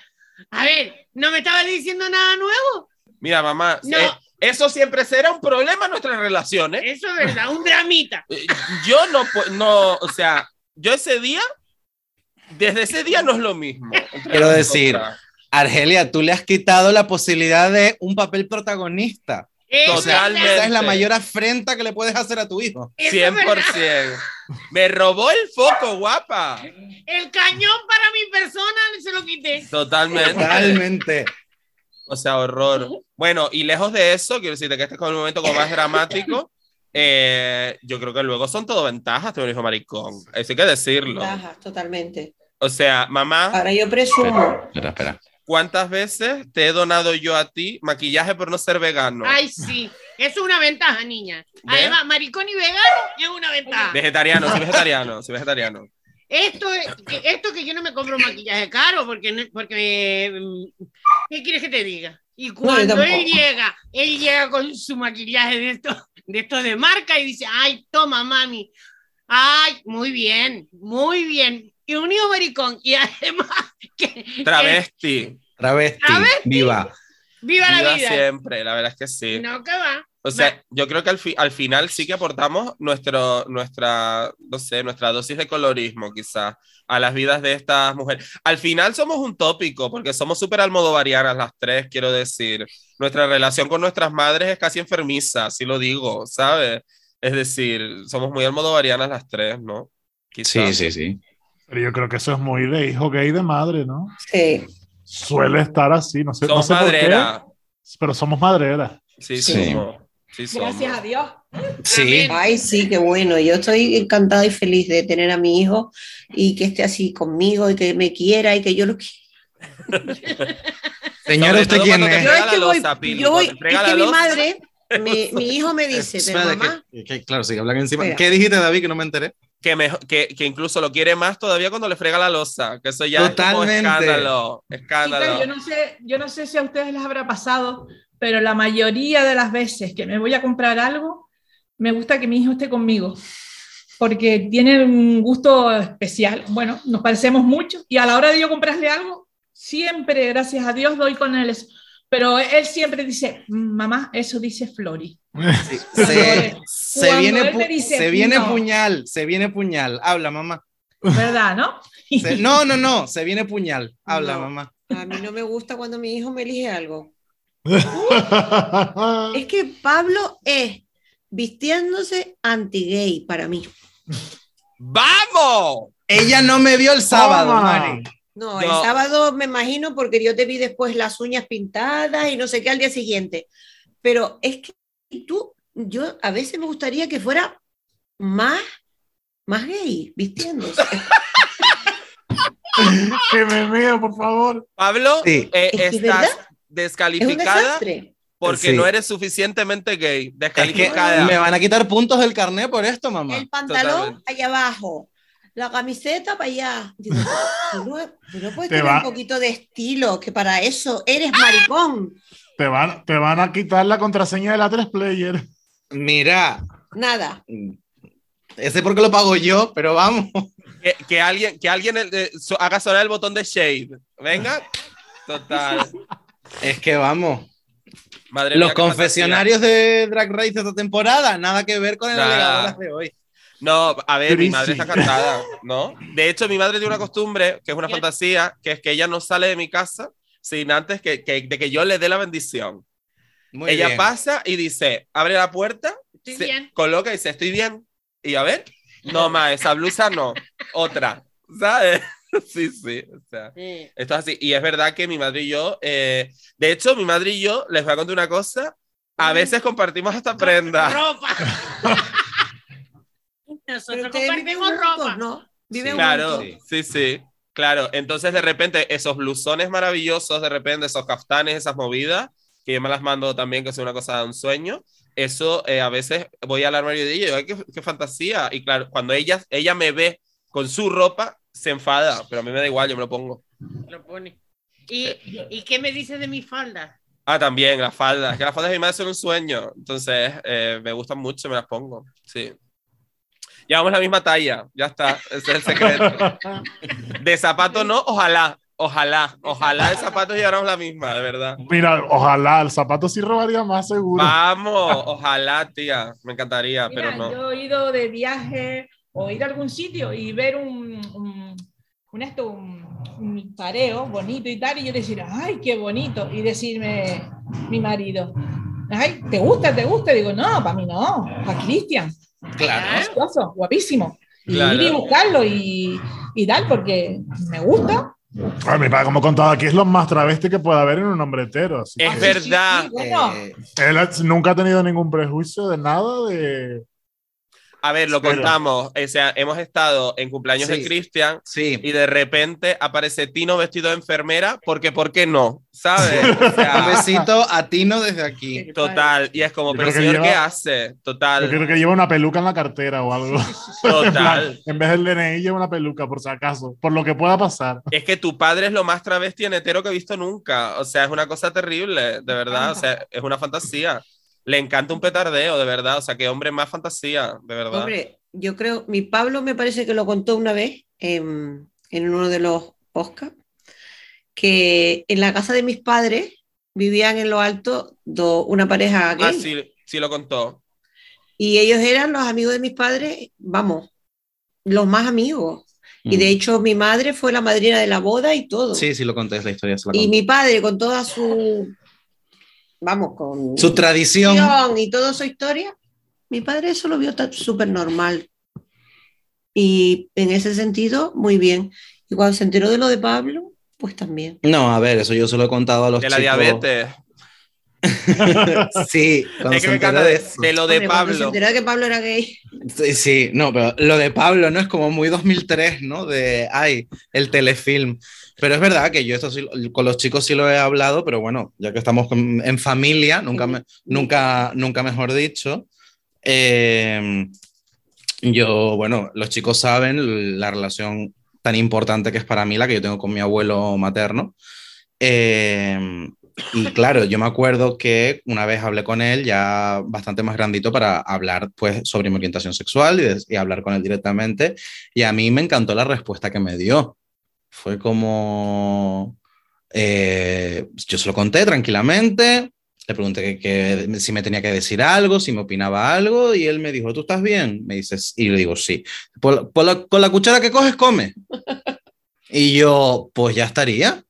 a ver, ¿no me estabas diciendo nada nuevo? Mira, mamá, No. eh, eso siempre será un problema en nuestras relaciones. Eso es verdad, un dramita. Eh, Yo no, no, o sea, yo ese día, desde ese día no es lo mismo. Quiero decir. Argelia, tú le has quitado la posibilidad de un papel protagonista. Totalmente. Esa es la mayor afrenta que le puedes hacer a tu hijo. eso es verdad. 100%. Me robó el foco, guapa. El cañón para mi persona se lo quité. Totalmente. Totalmente. O sea, horror. Bueno, y lejos de eso, quiero decirte que este es como el momento como más dramático. eh, yo creo que luego son todo ventajas tener un hijo maricón. Eso hay que decirlo. Ventajas, totalmente. O sea, mamá, Ahora yo presumo. Espera, espera. ¿Cuántas veces te he donado yo a ti maquillaje por no ser vegano? Ay, sí. Eso es una ventaja, niña. Además, maricón y vegano es una ventaja. Vegetariano, soy vegetariano, soy vegetariano. Esto esto que yo no me compro maquillaje caro porque no- porque mm, ¿qué quieres que te diga? Y cuando tampoco. él llega, él llega con su maquillaje de estos de estos de marca y dice, "Ay, toma, mami." Ay, muy bien, muy bien. Y un hijo maricón y además *laughs* que Travesti. Travesti. Travesti. Viva. viva la Viva vida. siempre, la verdad es que sí. No que va. O sea, yo creo que al, fi- al final sí que aportamos nuestro, nuestra, no sé, nuestra dosis de colorismo quizás a las vidas de estas mujeres. Al final somos un tópico porque somos súper almodovarianas las tres, quiero decir. Nuestra relación con nuestras madres es casi enfermiza, así lo digo, ¿sabes? Es decir, somos muy almodovarianas las tres, ¿no? Sí, Quizás. sí, sí. Pero yo creo que eso es muy de hijo gay de madre, ¿no? Sí. Suele estar así, no sé, no Somos sé por qué, pero somos madreras. Sí, Sí. somos. Sí, somos. Gracias a Dios. Sí. Ay, sí, qué bueno. Yo estoy encantada y feliz de tener a mi hijo y que esté así conmigo y que me quiera y que yo lo quiera. *laughs* Señora, ¿usted quién es? Yo es que voy, Pili, yo voy, es que la mi madre, mi, *laughs* mi hijo me dice, pero mamá, que- que- claro, sí, hablan encima. Espera. ¿Qué dijiste, David, que no me enteré? Que, me- que, que incluso lo quiere más todavía cuando le frega la losa, que eso ya es como Totalmente. escándalo, escándalo. Chicas, yo no sé, yo no sé si a ustedes les habrá pasado, pero la mayoría de las veces que me voy a comprar algo, me gusta que mi hijo esté conmigo, porque tiene un gusto especial. Bueno, nos parecemos mucho y a la hora de yo comprarle algo, siempre, gracias a Dios, doy con él eso. Pero él siempre dice, mamá, eso dice Flori. *laughs* Se, viene, él pu- me dice, se viene "No". puñal, se viene puñal. Habla, mamá. ¿Verdad, no? Se- no, no, no, se viene puñal. Habla, No. mamá. a mí no me gusta cuando mi hijo me elige algo. *laughs* Es que Pablo es vistiéndose anti-gay para mí. ¡Vamos! Ella no me vio el sábado. Mari. No, No. el sábado me imagino porque yo te vi después las uñas pintadas y no sé qué al día siguiente. Pero es que tú, yo a veces me gustaría que fuera más, más gay, vistiéndose. *laughs* que me meo, por favor. Pablo, Sí. eh, Es es estás verdad. Es un descalificada desastre. porque Sí. no eres suficientemente gay. Es que Descalificada. me van a quitar puntos del carnet por esto, mamá. El pantalón Totalmente. allá abajo, la camiseta para allá. Digo, *laughs* tú no, tú no puedes Te tener va- un poquito de estilo, que para eso eres maricón. Te van, te van a quitar la contraseña de la 3 Player. Mira, Nada. ese porque lo pago yo, pero vamos. Que, que alguien, que alguien eh, so- haga sonar el botón de shade. Venga. Total. Es que vamos. Madre Los mía, confesionarios de Drag Race de esta temporada, nada que ver con el alegadoras de hoy. No, a ver, mi madre está cantada, ¿no? De hecho, mi madre tiene una costumbre, que es una fantasía, que es que ella no sale de mi casa sin antes que, que- de que yo le dé la bendición. Muy ella bien. pasa y dice, abre la puerta, Estoy se bien. coloca y dice, estoy bien. Y a ver, no más, esa blusa no, otra, ¿sabes? *laughs* Sí, sí, o sea, esto es así. Y es verdad que mi madre y yo, eh, de hecho, mi madre y yo, les voy a contar una cosa, a veces compartimos esta prenda. Ropa. *laughs* Nosotros compartimos viven juntos, ropa. ¿no? Viven Claro, juntos. sí, sí. Claro, entonces de repente esos blusones maravillosos, de repente esos caftanes, esas movidas, que yo me las mando también, que es una cosa de un sueño, eso eh, a veces voy al armario de ella y digo, "Ay, qué, qué fantasía. Y claro, cuando ella, ella me ve con su ropa, se enfada, pero a mí me da igual, yo me lo pongo. Lo pone. ¿Y, ¿Y qué me dices de mi falda? Ah, también, las faldas, que las faldas de mi madre son un sueño, entonces eh, me gustan mucho, me las pongo, sí. Llevamos la misma talla, ya está, ese es el secreto. *laughs* De zapato no, ojalá, ojalá, ojalá de zapatos lleváramos la misma, de verdad. Mira, ojalá el zapato sí robaría más seguro. Vamos, ojalá, tía, me encantaría, Mira, pero no. yo he ido de viaje o ir a algún sitio y ver un, un, un esto, un, un pareo bonito y tal, y yo decir, ay, qué bonito, y decirme mi marido, ay, ¿te gusta? ¿Te gusta? Y digo, no, para mí no, para Cristian, Claro. precioso, guapísimo. Y Claro. ir y buscarlo y, y tal, porque me gusta. Ay, mi padre, como he contado aquí, es lo más travesti que puede haber en un hombre hetero. Es que- Ah, sí, sí, verdad. sí, bueno, Eh, Él nunca ha tenido ningún prejuicio de nada de... A ver, lo contamos, o sea, hemos estado en cumpleaños de Sí. Cristian sí. y de repente aparece Tino vestido de enfermera, porque ¿por qué no? ¿Sabes? O sea, Un besito a Tino desde aquí. Total, y es como, Yo pero señor, lleva- ¿qué hace? Yo Total, creo que lleva una peluca en la cartera o algo. Total. *laughs* en vez del DNI lleva una peluca, por si acaso, por lo que pueda pasar. Es que tu padre es lo más travesti en hetero que he visto nunca. O sea, es una cosa terrible, de verdad. O sea, es una fantasía. Le encanta un petardeo, de verdad. O sea, qué hombre más fantasía, de verdad. Hombre, yo creo, mi Pablo me parece que lo contó una vez en, en uno de los podcasts, que en la casa de mis padres vivían en lo alto do- una pareja ah, sí, sí lo contó. y ellos eran los amigos de mis padres, vamos, los más amigos. Y de Mm. hecho mi madre fue la madrina de la boda y todo. Sí, sí lo conté, es la historia. se la Y mi padre con toda su, vamos, con Su tradición. y toda su historia, mi padre eso lo vio súper normal. Y en ese sentido, muy bien. Y cuando se enteró de lo de Pablo, pues también. No, a ver, eso yo se lo he contado a los De la chicos. diabetes. *laughs* Sí, cuando Es que se enteró de eso. de lo de Hombre, cuando se Pablo. enteró de que Pablo era gay, Sí, sí, no, pero lo de Pablo, ¿no? Es como muy 2003, ¿no? De, ay, el telefilm. Pero es verdad que yo esto sí, con los chicos sí lo he hablado, pero bueno, ya que estamos con- en familia, nunca, me- nunca, nunca mejor dicho. eh, yo, bueno, los chicos saben la relación tan importante que es para mí la que yo tengo con mi abuelo materno. Eh, y claro, yo me acuerdo que una vez hablé con él, ya bastante más grandito, para hablar pues sobre mi orientación sexual y, hablar con él directamente. Y a mí me encantó la respuesta que me dio. Fue como... eh, yo se lo conté tranquilamente, le pregunté que, que si me tenía que decir algo, si me opinaba algo, y él me dijo, ¿tú estás bien? Me dices, y le digo, sí. "Por la- por la- con la cuchara que coges, come. *laughs* Y yo, pues ya estaría.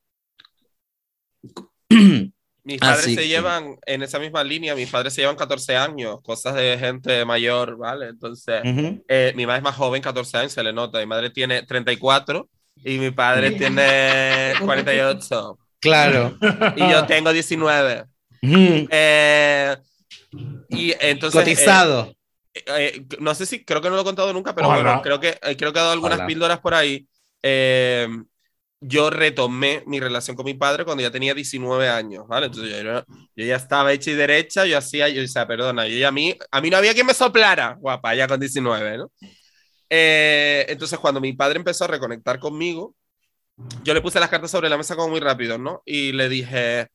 *clears throat* Mis padres Así se que- llevan en esa misma línea, mis padres se llevan 14 años, cosas de gente mayor, ¿vale? Entonces, Ujú. eh, mi madre es más joven, 14 años, se le nota. Mi madre tiene 34 y mi padre tiene *laughs* 48 Claro. y yo tengo 19. Ujú. Eh, y entonces... eh, Cotizado. eh, no sé si, creo que no lo he contado nunca, pero Ojalá. bueno, creo que, eh, creo que he dado algunas Ojalá. píldoras por ahí. Eh, yo retomé mi relación con mi padre cuando ya tenía 19 años, ¿vale? Entonces yo, yo ya estaba hecha y derecha, yo hacía, yo decía, perdona, yo ya a mí, a mí no había quien me soplara, guapa, ya con 19, ¿no? Eh, entonces, cuando mi padre empezó a reconectar conmigo, yo le puse las cartas sobre la mesa como muy rápido, ¿no? Y le dije,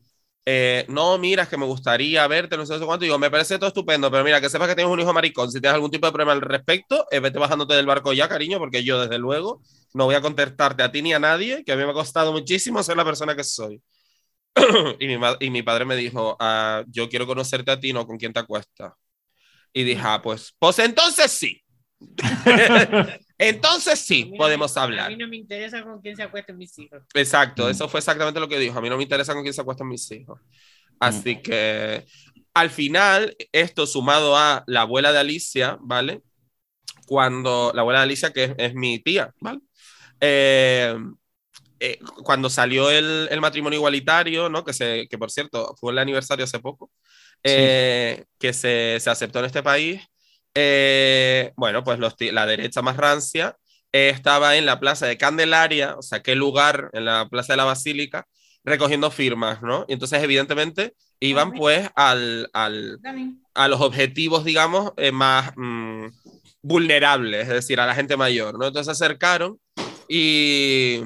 eh, no, mira, es que me gustaría verte, no sé cuánto. Y digo, me parece todo estupendo, pero mira, que sepas que tienes un hijo maricón. Si tienes algún tipo de problema al respecto, eh, vete bajándote del barco ya, cariño, porque yo, desde luego, no voy a contestarte a ti ni a nadie, que a mí me ha costado muchísimo ser la persona que soy. *clears throat* y, mi ma- y mi padre me dijo, "Ah, yo quiero conocerte a ti, no con quién te acuestas. Y dije, ah, pues, pues entonces sí. *laughs* entonces sí, no podemos me- A hablar. mí no me interesa con quién se acuesten mis hijos. Exacto, Mm. eso fue exactamente lo que dijo. A mí no me interesa con quién se acuestan mis hijos. Así que al final, esto sumado a la abuela de Alicia, ¿vale? Cuando la abuela de Alicia, que es, es mi tía, ¿vale? Eh, eh, cuando salió el, el matrimonio igualitario, ¿no? Que, se, que por cierto fue el aniversario hace poco, eh, que se, se aceptó en este país, eh, bueno, pues los la derecha más rancia eh, estaba en la plaza de Candelaria, o sea, qué lugar en la plaza de la Basílica, recogiendo firmas, ¿no? Y entonces, evidentemente, iban pues al, al, a los objetivos, digamos, eh, más mm, vulnerables, es decir, a la gente mayor, ¿no? Entonces se acercaron y,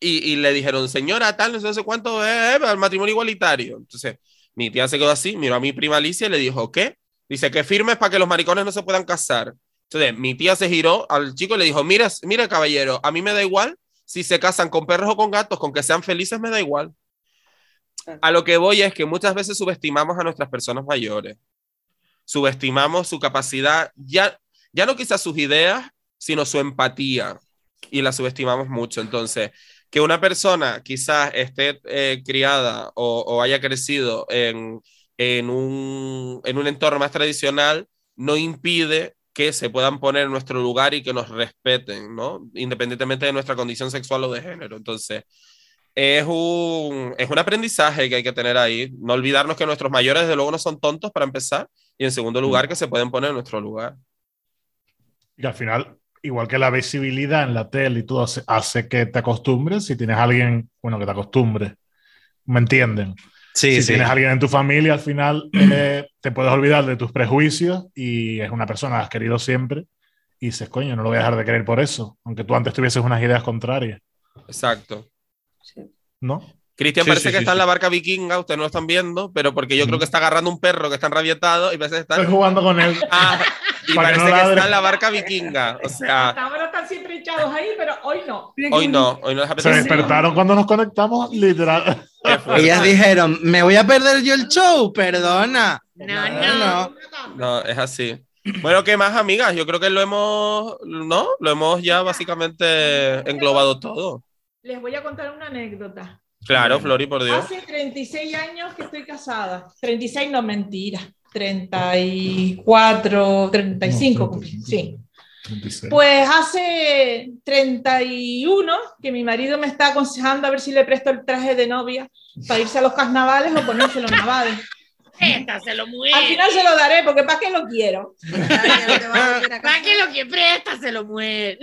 y, y le dijeron, señora, tal, no sé, no sé cuánto es el matrimonio igualitario. Entonces, mi tía se quedó así, miró a mi prima Alicia y le dijo, ¿qué? Dice que firmes para que los maricones no se puedan casar. Entonces, mi tía se giró al chico y le dijo, mira, mira, caballero, a mí me da igual si se casan con perros o con gatos, con que sean felices me da igual. A lo que voy es que muchas veces subestimamos a nuestras personas mayores. Subestimamos su capacidad, ya, ya no quizás sus ideas, sino su empatía. Y la subestimamos mucho. Entonces, que una persona quizás esté eh, criada o, o haya crecido en, en, un, en un entorno más tradicional, no impide que se puedan poner en nuestro lugar y que nos respeten, ¿no? Independientemente de nuestra condición sexual o de género. Entonces, es un, es un aprendizaje que hay que tener ahí. No olvidarnos que nuestros mayores, desde luego, no son tontos para empezar. Y en segundo lugar, que se pueden poner en nuestro lugar. Y al final, igual que la visibilidad en la tele y todo hace, hace que te acostumbres, si tienes a alguien, bueno, que te acostumbre, ¿me entienden? Sí, si sí. tienes a alguien en tu familia, al final *clears throat* eh, te puedes olvidar de tus prejuicios y es una persona que has querido siempre y dices, coño, no lo voy a dejar de querer por eso, aunque tú antes tuvieses unas ideas contrarias, Exacto. Sí. ¿no? Cristian Sí, parece sí, que sí, está en la barca vikinga, ustedes no lo están viendo, pero porque yo creo que está agarrando un perro que está enrabietado y parece que Estoy está, jugando con él. Ah, y Para que parece no que está en la barca vikinga. O sea, Hasta ahora están siempre echados ahí, pero hoy no. hoy no, hoy no les Se despertaron cuando nos conectamos, literal. *laughs* Ellas dijeron, me voy a perder yo el show, perdona. No, No, no. No, es así. Bueno, ¿qué más, amigas? Yo creo que lo hemos, ¿no? Lo hemos ya básicamente englobado todo. Les voy a contar una anécdota. Claro, Flori, por Dios. Hace 36 años que estoy casada. 36 no, mentira. 34, 35, No, cumplí, 35. sí. 26. Pues hace 31 que mi marido me está aconsejando a ver si le presto el traje de novia para irse a los carnavales o ponérselo en navales. Préstaselo, mujer. Al final se lo daré porque ¿para qué lo quiero? *laughs* ¿Para qué lo que préstaselo, mujer?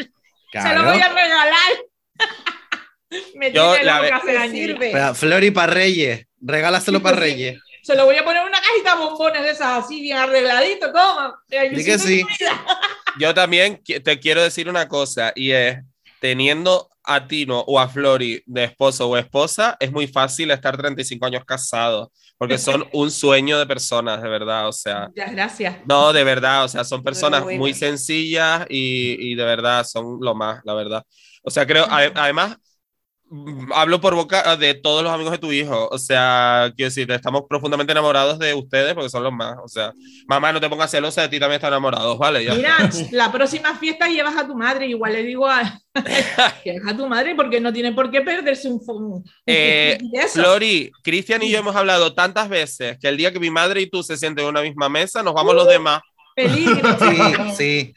Se lo voy a regalar. *laughs* me Yo, tiene la ¿Te años. sirve? Flori para Reyes, regálaselo para *laughs* Reyes. Se lo voy a poner en una cajita de bombones de esas así, bien arregladito, toma. Que sí. Yo también te quiero decir una cosa y es, teniendo a Tino o a Flori de esposo o esposa, es muy fácil estar 35 años casados, porque son *laughs* un sueño de personas, de verdad, o sea, Muchas gracias. no, de verdad, o sea, son personas muy sencillas y, y de verdad son lo más, la verdad. O sea, creo, ade- además, hablo por boca de todos los amigos de tu hijo, o sea, quiero decir, estamos profundamente enamorados de ustedes porque son los más, o sea, mamá, no te pongas celosa, de ti también están enamorados, ¿vale? Ya Mira, está. la próxima fiesta llevas a tu madre. Igual le digo a, *laughs* a tu madre porque no tiene por qué perderse un, un Eh, de eso. Flori, Cristian y yo hemos hablado tantas veces que el día que mi madre y tú se sienten en una misma mesa, nos vamos los demás. Peligro. Sí, sí.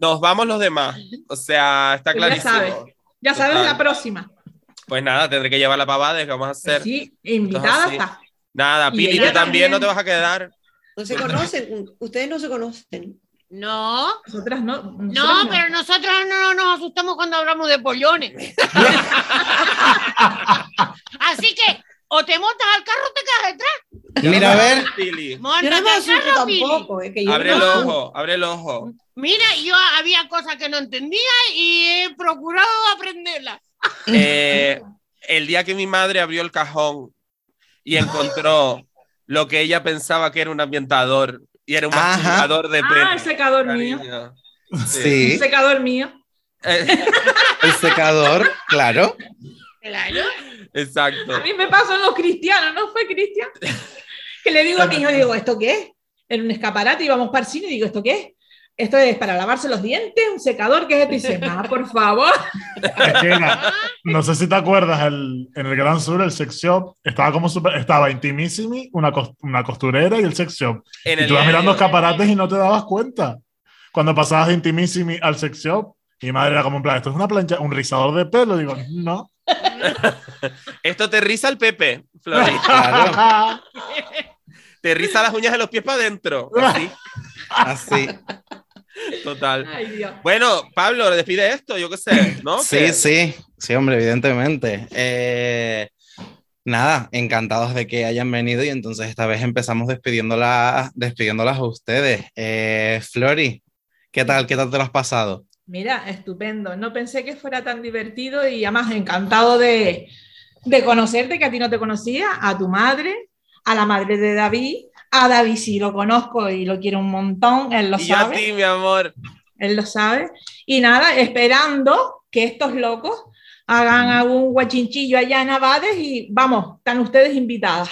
Nos vamos los demás. O sea, está Pues ya clarísimo. sabes. Ya sabes Total. la próxima. Pues nada, tendré que llevar la pavada, ¿qué vamos a hacer? Sí, invitada está. Nada, Y Pili, tú también también. no te vas a quedar. No se conocen, ustedes no se conocen. No, Nosotras no. no, nosotras pero nosotros no nos asustamos cuando hablamos de pollones. *laughs* Así que o te montas al carro o te quedas detrás. Mira, a ver. Pili. Yo no me al asusto carro, Pili. tampoco. Que yo Abre no el ojo, abre el ojo. Mira, yo había cosas que no entendía y he procurado aprenderlas. *laughs* Eh, el día que mi madre abrió el cajón y encontró lo que ella pensaba que era un ambientador y era un Ajá. mastigador de pelo. Ah, el secador mío. Sí, El secador mío. Eh, el secador, claro. Claro. exacto. A mí me pasó en los cristianos, ¿no fue Cristian? Que le digo a mi hijo, digo, ¿esto qué es? En un escaparate íbamos para el cine y digo, ¿esto qué es? Esto es para lavarse los dientes, un secador, ¿qué es esto? Y dice, "Ma, por favor. Que no sé si te acuerdas, el- en el Gran Sur, el sex shop estaba como super, estaba Intimissimi, una, cos- una costurera y el sex shop. En Y tú vas mirando escaparates y no te dabas cuenta. Cuando pasabas de Intimissimi al sex shop, mi madre era como en plan, esto es una plancha, un rizador de pelo. Digo, no. *laughs* Esto te riza el Pepe, Flori. *laughs* Claro. te riza las uñas de los pies para adentro. Así, *laughs* Así. Total. Ay, Dios. Bueno, Pablo, despide esto, yo qué sé, ¿no? *laughs* Sí, sí, sí, hombre, evidentemente. Eh, nada, encantados de que hayan venido y entonces esta vez empezamos despidiéndolas, despidiéndolas a ustedes. Eh, Flori, ¿qué tal? ¿Qué tal te lo has pasado? Mira, estupendo. No pensé que fuera tan divertido y además encantado de, de conocerte, que a ti no te conocía, a tu madre, a la madre de David, a David sí lo conozco y lo quiero un montón, él lo Y yo a sabe, ti, mi amor. él lo sabe. Y nada, esperando que estos locos hagan algún guachinchillo allá en Abades y vamos, están ustedes invitadas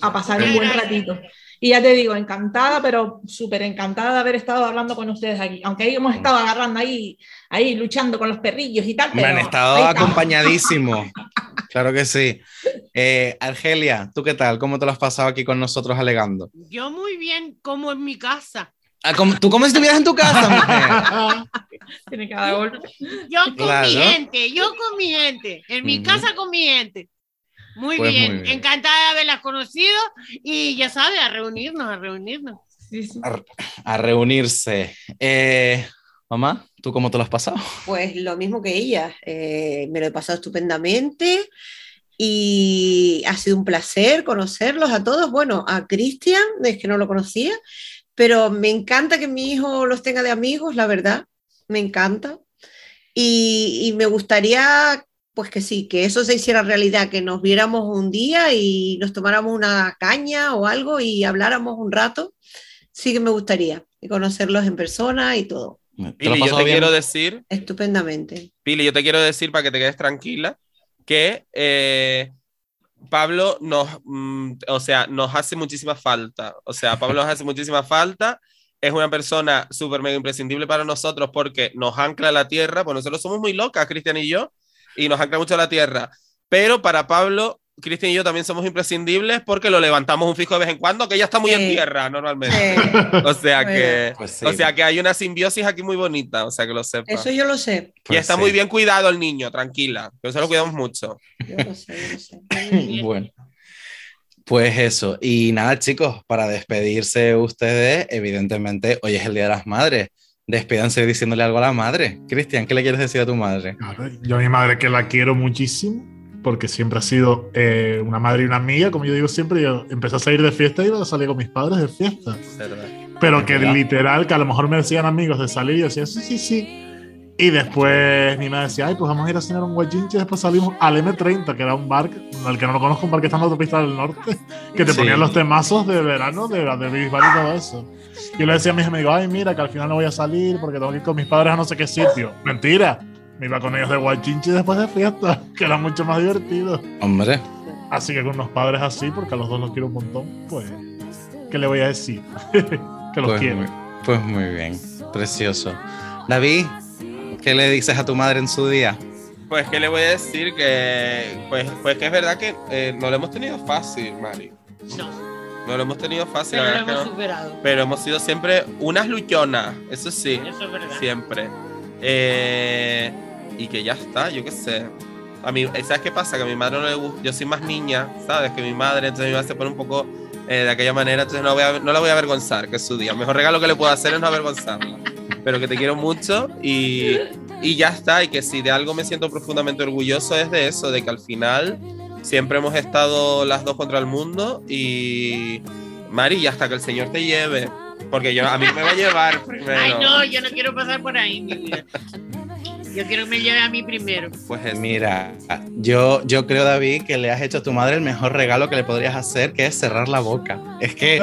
a pasar un buen ratito. Y ya te digo, encantada, pero súper encantada de haber estado hablando con ustedes aquí. Aunque ahí hemos estado agarrando ahí, ahí luchando con los perrillos y tal. Me pero han estado acompañadísimos. *laughs* Claro que sí. Eh, Argelia, ¿tú qué tal? ¿Cómo te lo has pasado aquí con nosotros alegando? Yo muy bien, como en mi casa. Ah, como- ¿Tú cómo si estuvieras en tu casa, mujer? *laughs* Tiene cada golpe. Yo con Claro. mi gente, yo con mi gente, en mi casa con mi gente. Muy, Pues bien. muy bien. encantada de haberlas conocido y ya sabes, a reunirnos, a reunirnos. Sí, sí. A, a reunirse. Eh, mamá, ¿tú cómo te lo has pasado? Pues lo mismo que ella. eh, me lo he pasado estupendamente y ha sido un placer conocerlos a todos. Bueno, a Cristian, es que no lo conocía, pero me encanta que mi hijo los tenga de amigos, la verdad. Me encanta. Y, y me gustaría, pues que sí, que eso se hiciera realidad, que nos viéramos un día y nos tomáramos una caña o algo y habláramos un rato. Sí que me gustaría y conocerlos en persona y todo. ¿Te lo has Pili, yo te bien? quiero decir, Estupendamente. Pili, yo te quiero decir para que te quedes tranquila que eh, Pablo nos, mm, o sea, nos hace muchísima falta. O sea, Pablo nos hace muchísima falta. Es una persona súper mega imprescindible para nosotros porque nos ancla a la tierra, pues nosotros somos muy locas, Cristian y yo, y nos ancla mucho a la tierra. Pero para Pablo, Cristian y yo también somos imprescindibles porque lo levantamos un fijo de vez en cuando, que ya está muy en Sí. tierra normalmente. Eh, *laughs* O sea Bueno. que, Pues sí. o sea que hay una simbiosis aquí muy bonita, o sea que lo sepas. eso yo lo sé. Y Pues está sí. muy bien cuidado el niño, tranquila. Que eso lo cuidamos mucho. Yo lo sé, yo lo sé. *laughs* Bueno, pues eso. Y nada, chicos, para despedirse ustedes, evidentemente, hoy es el Día de las Madres. Despídanse diciéndole algo a la madre. Cristian, ¿qué le quieres decir a tu madre? Yo a mi madre que la quiero muchísimo, porque siempre ha sido eh, una madre y una amiga, como yo digo siempre, yo empecé a salir de fiesta y salir con mis padres de fiesta. Pero que literal, que a lo mejor me decían amigos de salir, y yo decía, sí, sí, sí. Y después mi madre decía, ay, pues vamos a ir a cenar un guachinche, después salimos al M30, que era un bar, al que no lo conozco, un bar que está en la autopista del norte, que te Sí. ponían los temazos de verano, de, de Bisbal y todo eso. Y yo le decía a mis amigos, ay, mira, que al final no voy a salir porque tengo que ir con mis padres a no sé qué sitio. Mentira, me iba con ellos de guachinche después de fiesta, *laughs* que era mucho más divertido. Hombre, Así que con unos padres así, porque a los dos los quiero un montón, pues, ¿qué le voy a decir? *laughs* que los pues quiero. muy, pues muy bien. Precioso. David, ¿qué le dices a tu madre en su día? Pues, ¿qué le voy a decir? Que, pues, pues que es verdad que eh, no lo hemos tenido fácil, Mari. No, No lo hemos tenido fácil, pero lo hemos no. superado. Pero hemos sido siempre unas luchonas, eso sí, Eso es verdad. siempre. Eh, y que ya está, yo qué sé. A mí, ¿sabes qué pasa? Que a mi madre no le gusta, yo soy más niña, ¿sabes? Que mi madre, entonces mi madre se pone un poco eh, de aquella manera, entonces no, voy a- no la voy a avergonzar, que es su día. El mejor regalo que le puedo hacer es no avergonzarla. Pero que te quiero mucho y, y ya está. Y que si de algo me siento profundamente orgulloso es de eso, de que al final siempre hemos estado las dos contra el mundo y Mari, y hasta que el Señor te lleve, porque yo, a mí me va a llevar *laughs* primero. Ay, no, yo no quiero pasar por ahí, mi vida. Yo quiero que me lleve a mí primero. Pues es- Mira, yo, yo creo, David, que le has hecho a tu madre el mejor regalo que le podrías hacer, que es cerrar la boca. Es que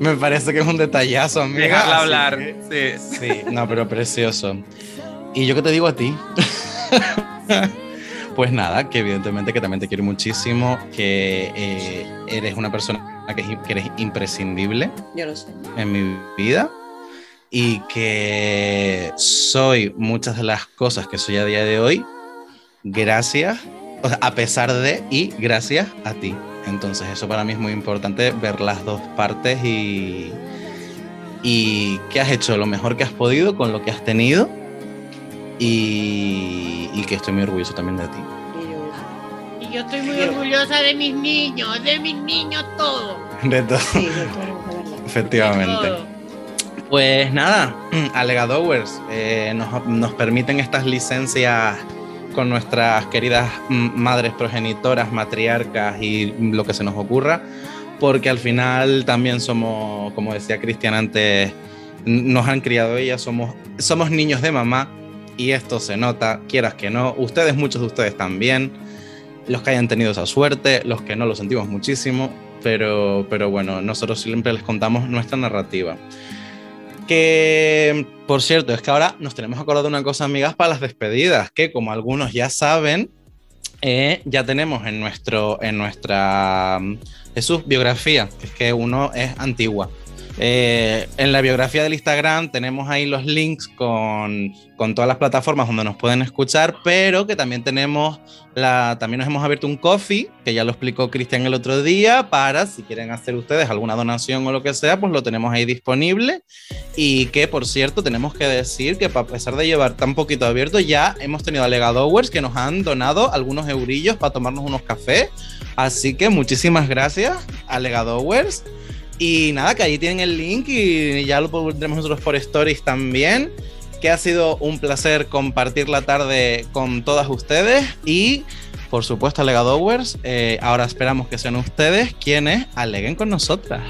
me, *laughs* me parece que es un detallazo, amiga. dejarla hablar. que- Sí. Sí, no, pero precioso. ¿Y yo qué te digo a ti? *laughs* pues nada, que evidentemente que también te quiero muchísimo, que eh, eres una persona que, es- que eres imprescindible Yo lo sé. en mi vida y que soy muchas de las cosas que soy a día de hoy gracias, o sea, a pesar de y gracias a ti. Entonces eso para mí es muy importante ver las dos partes y, y que has hecho lo mejor que has podido con lo que has tenido y, y que estoy muy orgulloso también de ti. Y yo, Y yo estoy muy orgullosa de mis niños, de mis niños todos. *laughs* De todo, sí, de todo, de efectivamente. todo. Pues nada, *clears throat* Alegadowers, eh, nos, nos permiten estas licencias con nuestras queridas madres progenitoras, matriarcas y lo que se nos ocurra, porque al final también somos, como decía Cristian antes, nos han criado ellas, somos, somos niños de mamá y esto se nota, quieras que no, ustedes, muchos de ustedes también, los que hayan tenido esa suerte, los que no lo sentimos muchísimo, pero, pero bueno, nosotros siempre les contamos nuestra narrativa. Que, por cierto, es que ahora nos tenemos que acordar de una cosa, amigas, para las despedidas, que como algunos ya saben, eh, ya tenemos en, nuestro, en nuestra mm, Jesús, biografía, es que uno es antigua. Eh, en la biografía del Instagram tenemos ahí los links con, con todas las plataformas donde nos pueden escuchar, pero que también tenemos la, también nos hemos abierto un coffee, que ya lo explicó Cristian el otro día, para si quieren hacer ustedes alguna donación o lo que sea, pues lo tenemos ahí disponible. Y que, por cierto, tenemos que decir que a pesar de llevar tan poquito abierto, ya hemos tenido alegadowers que nos han donado algunos eurillos para tomarnos unos cafés. Así que muchísimas gracias, alegadowers. Y nada, que ahí tienen el link y ya lo pondremos nosotros por stories también. Que ha sido un placer compartir la tarde con todas ustedes. Y por supuesto, alegadowers, eh, ahora esperamos que sean ustedes quienes aleguen con nosotras.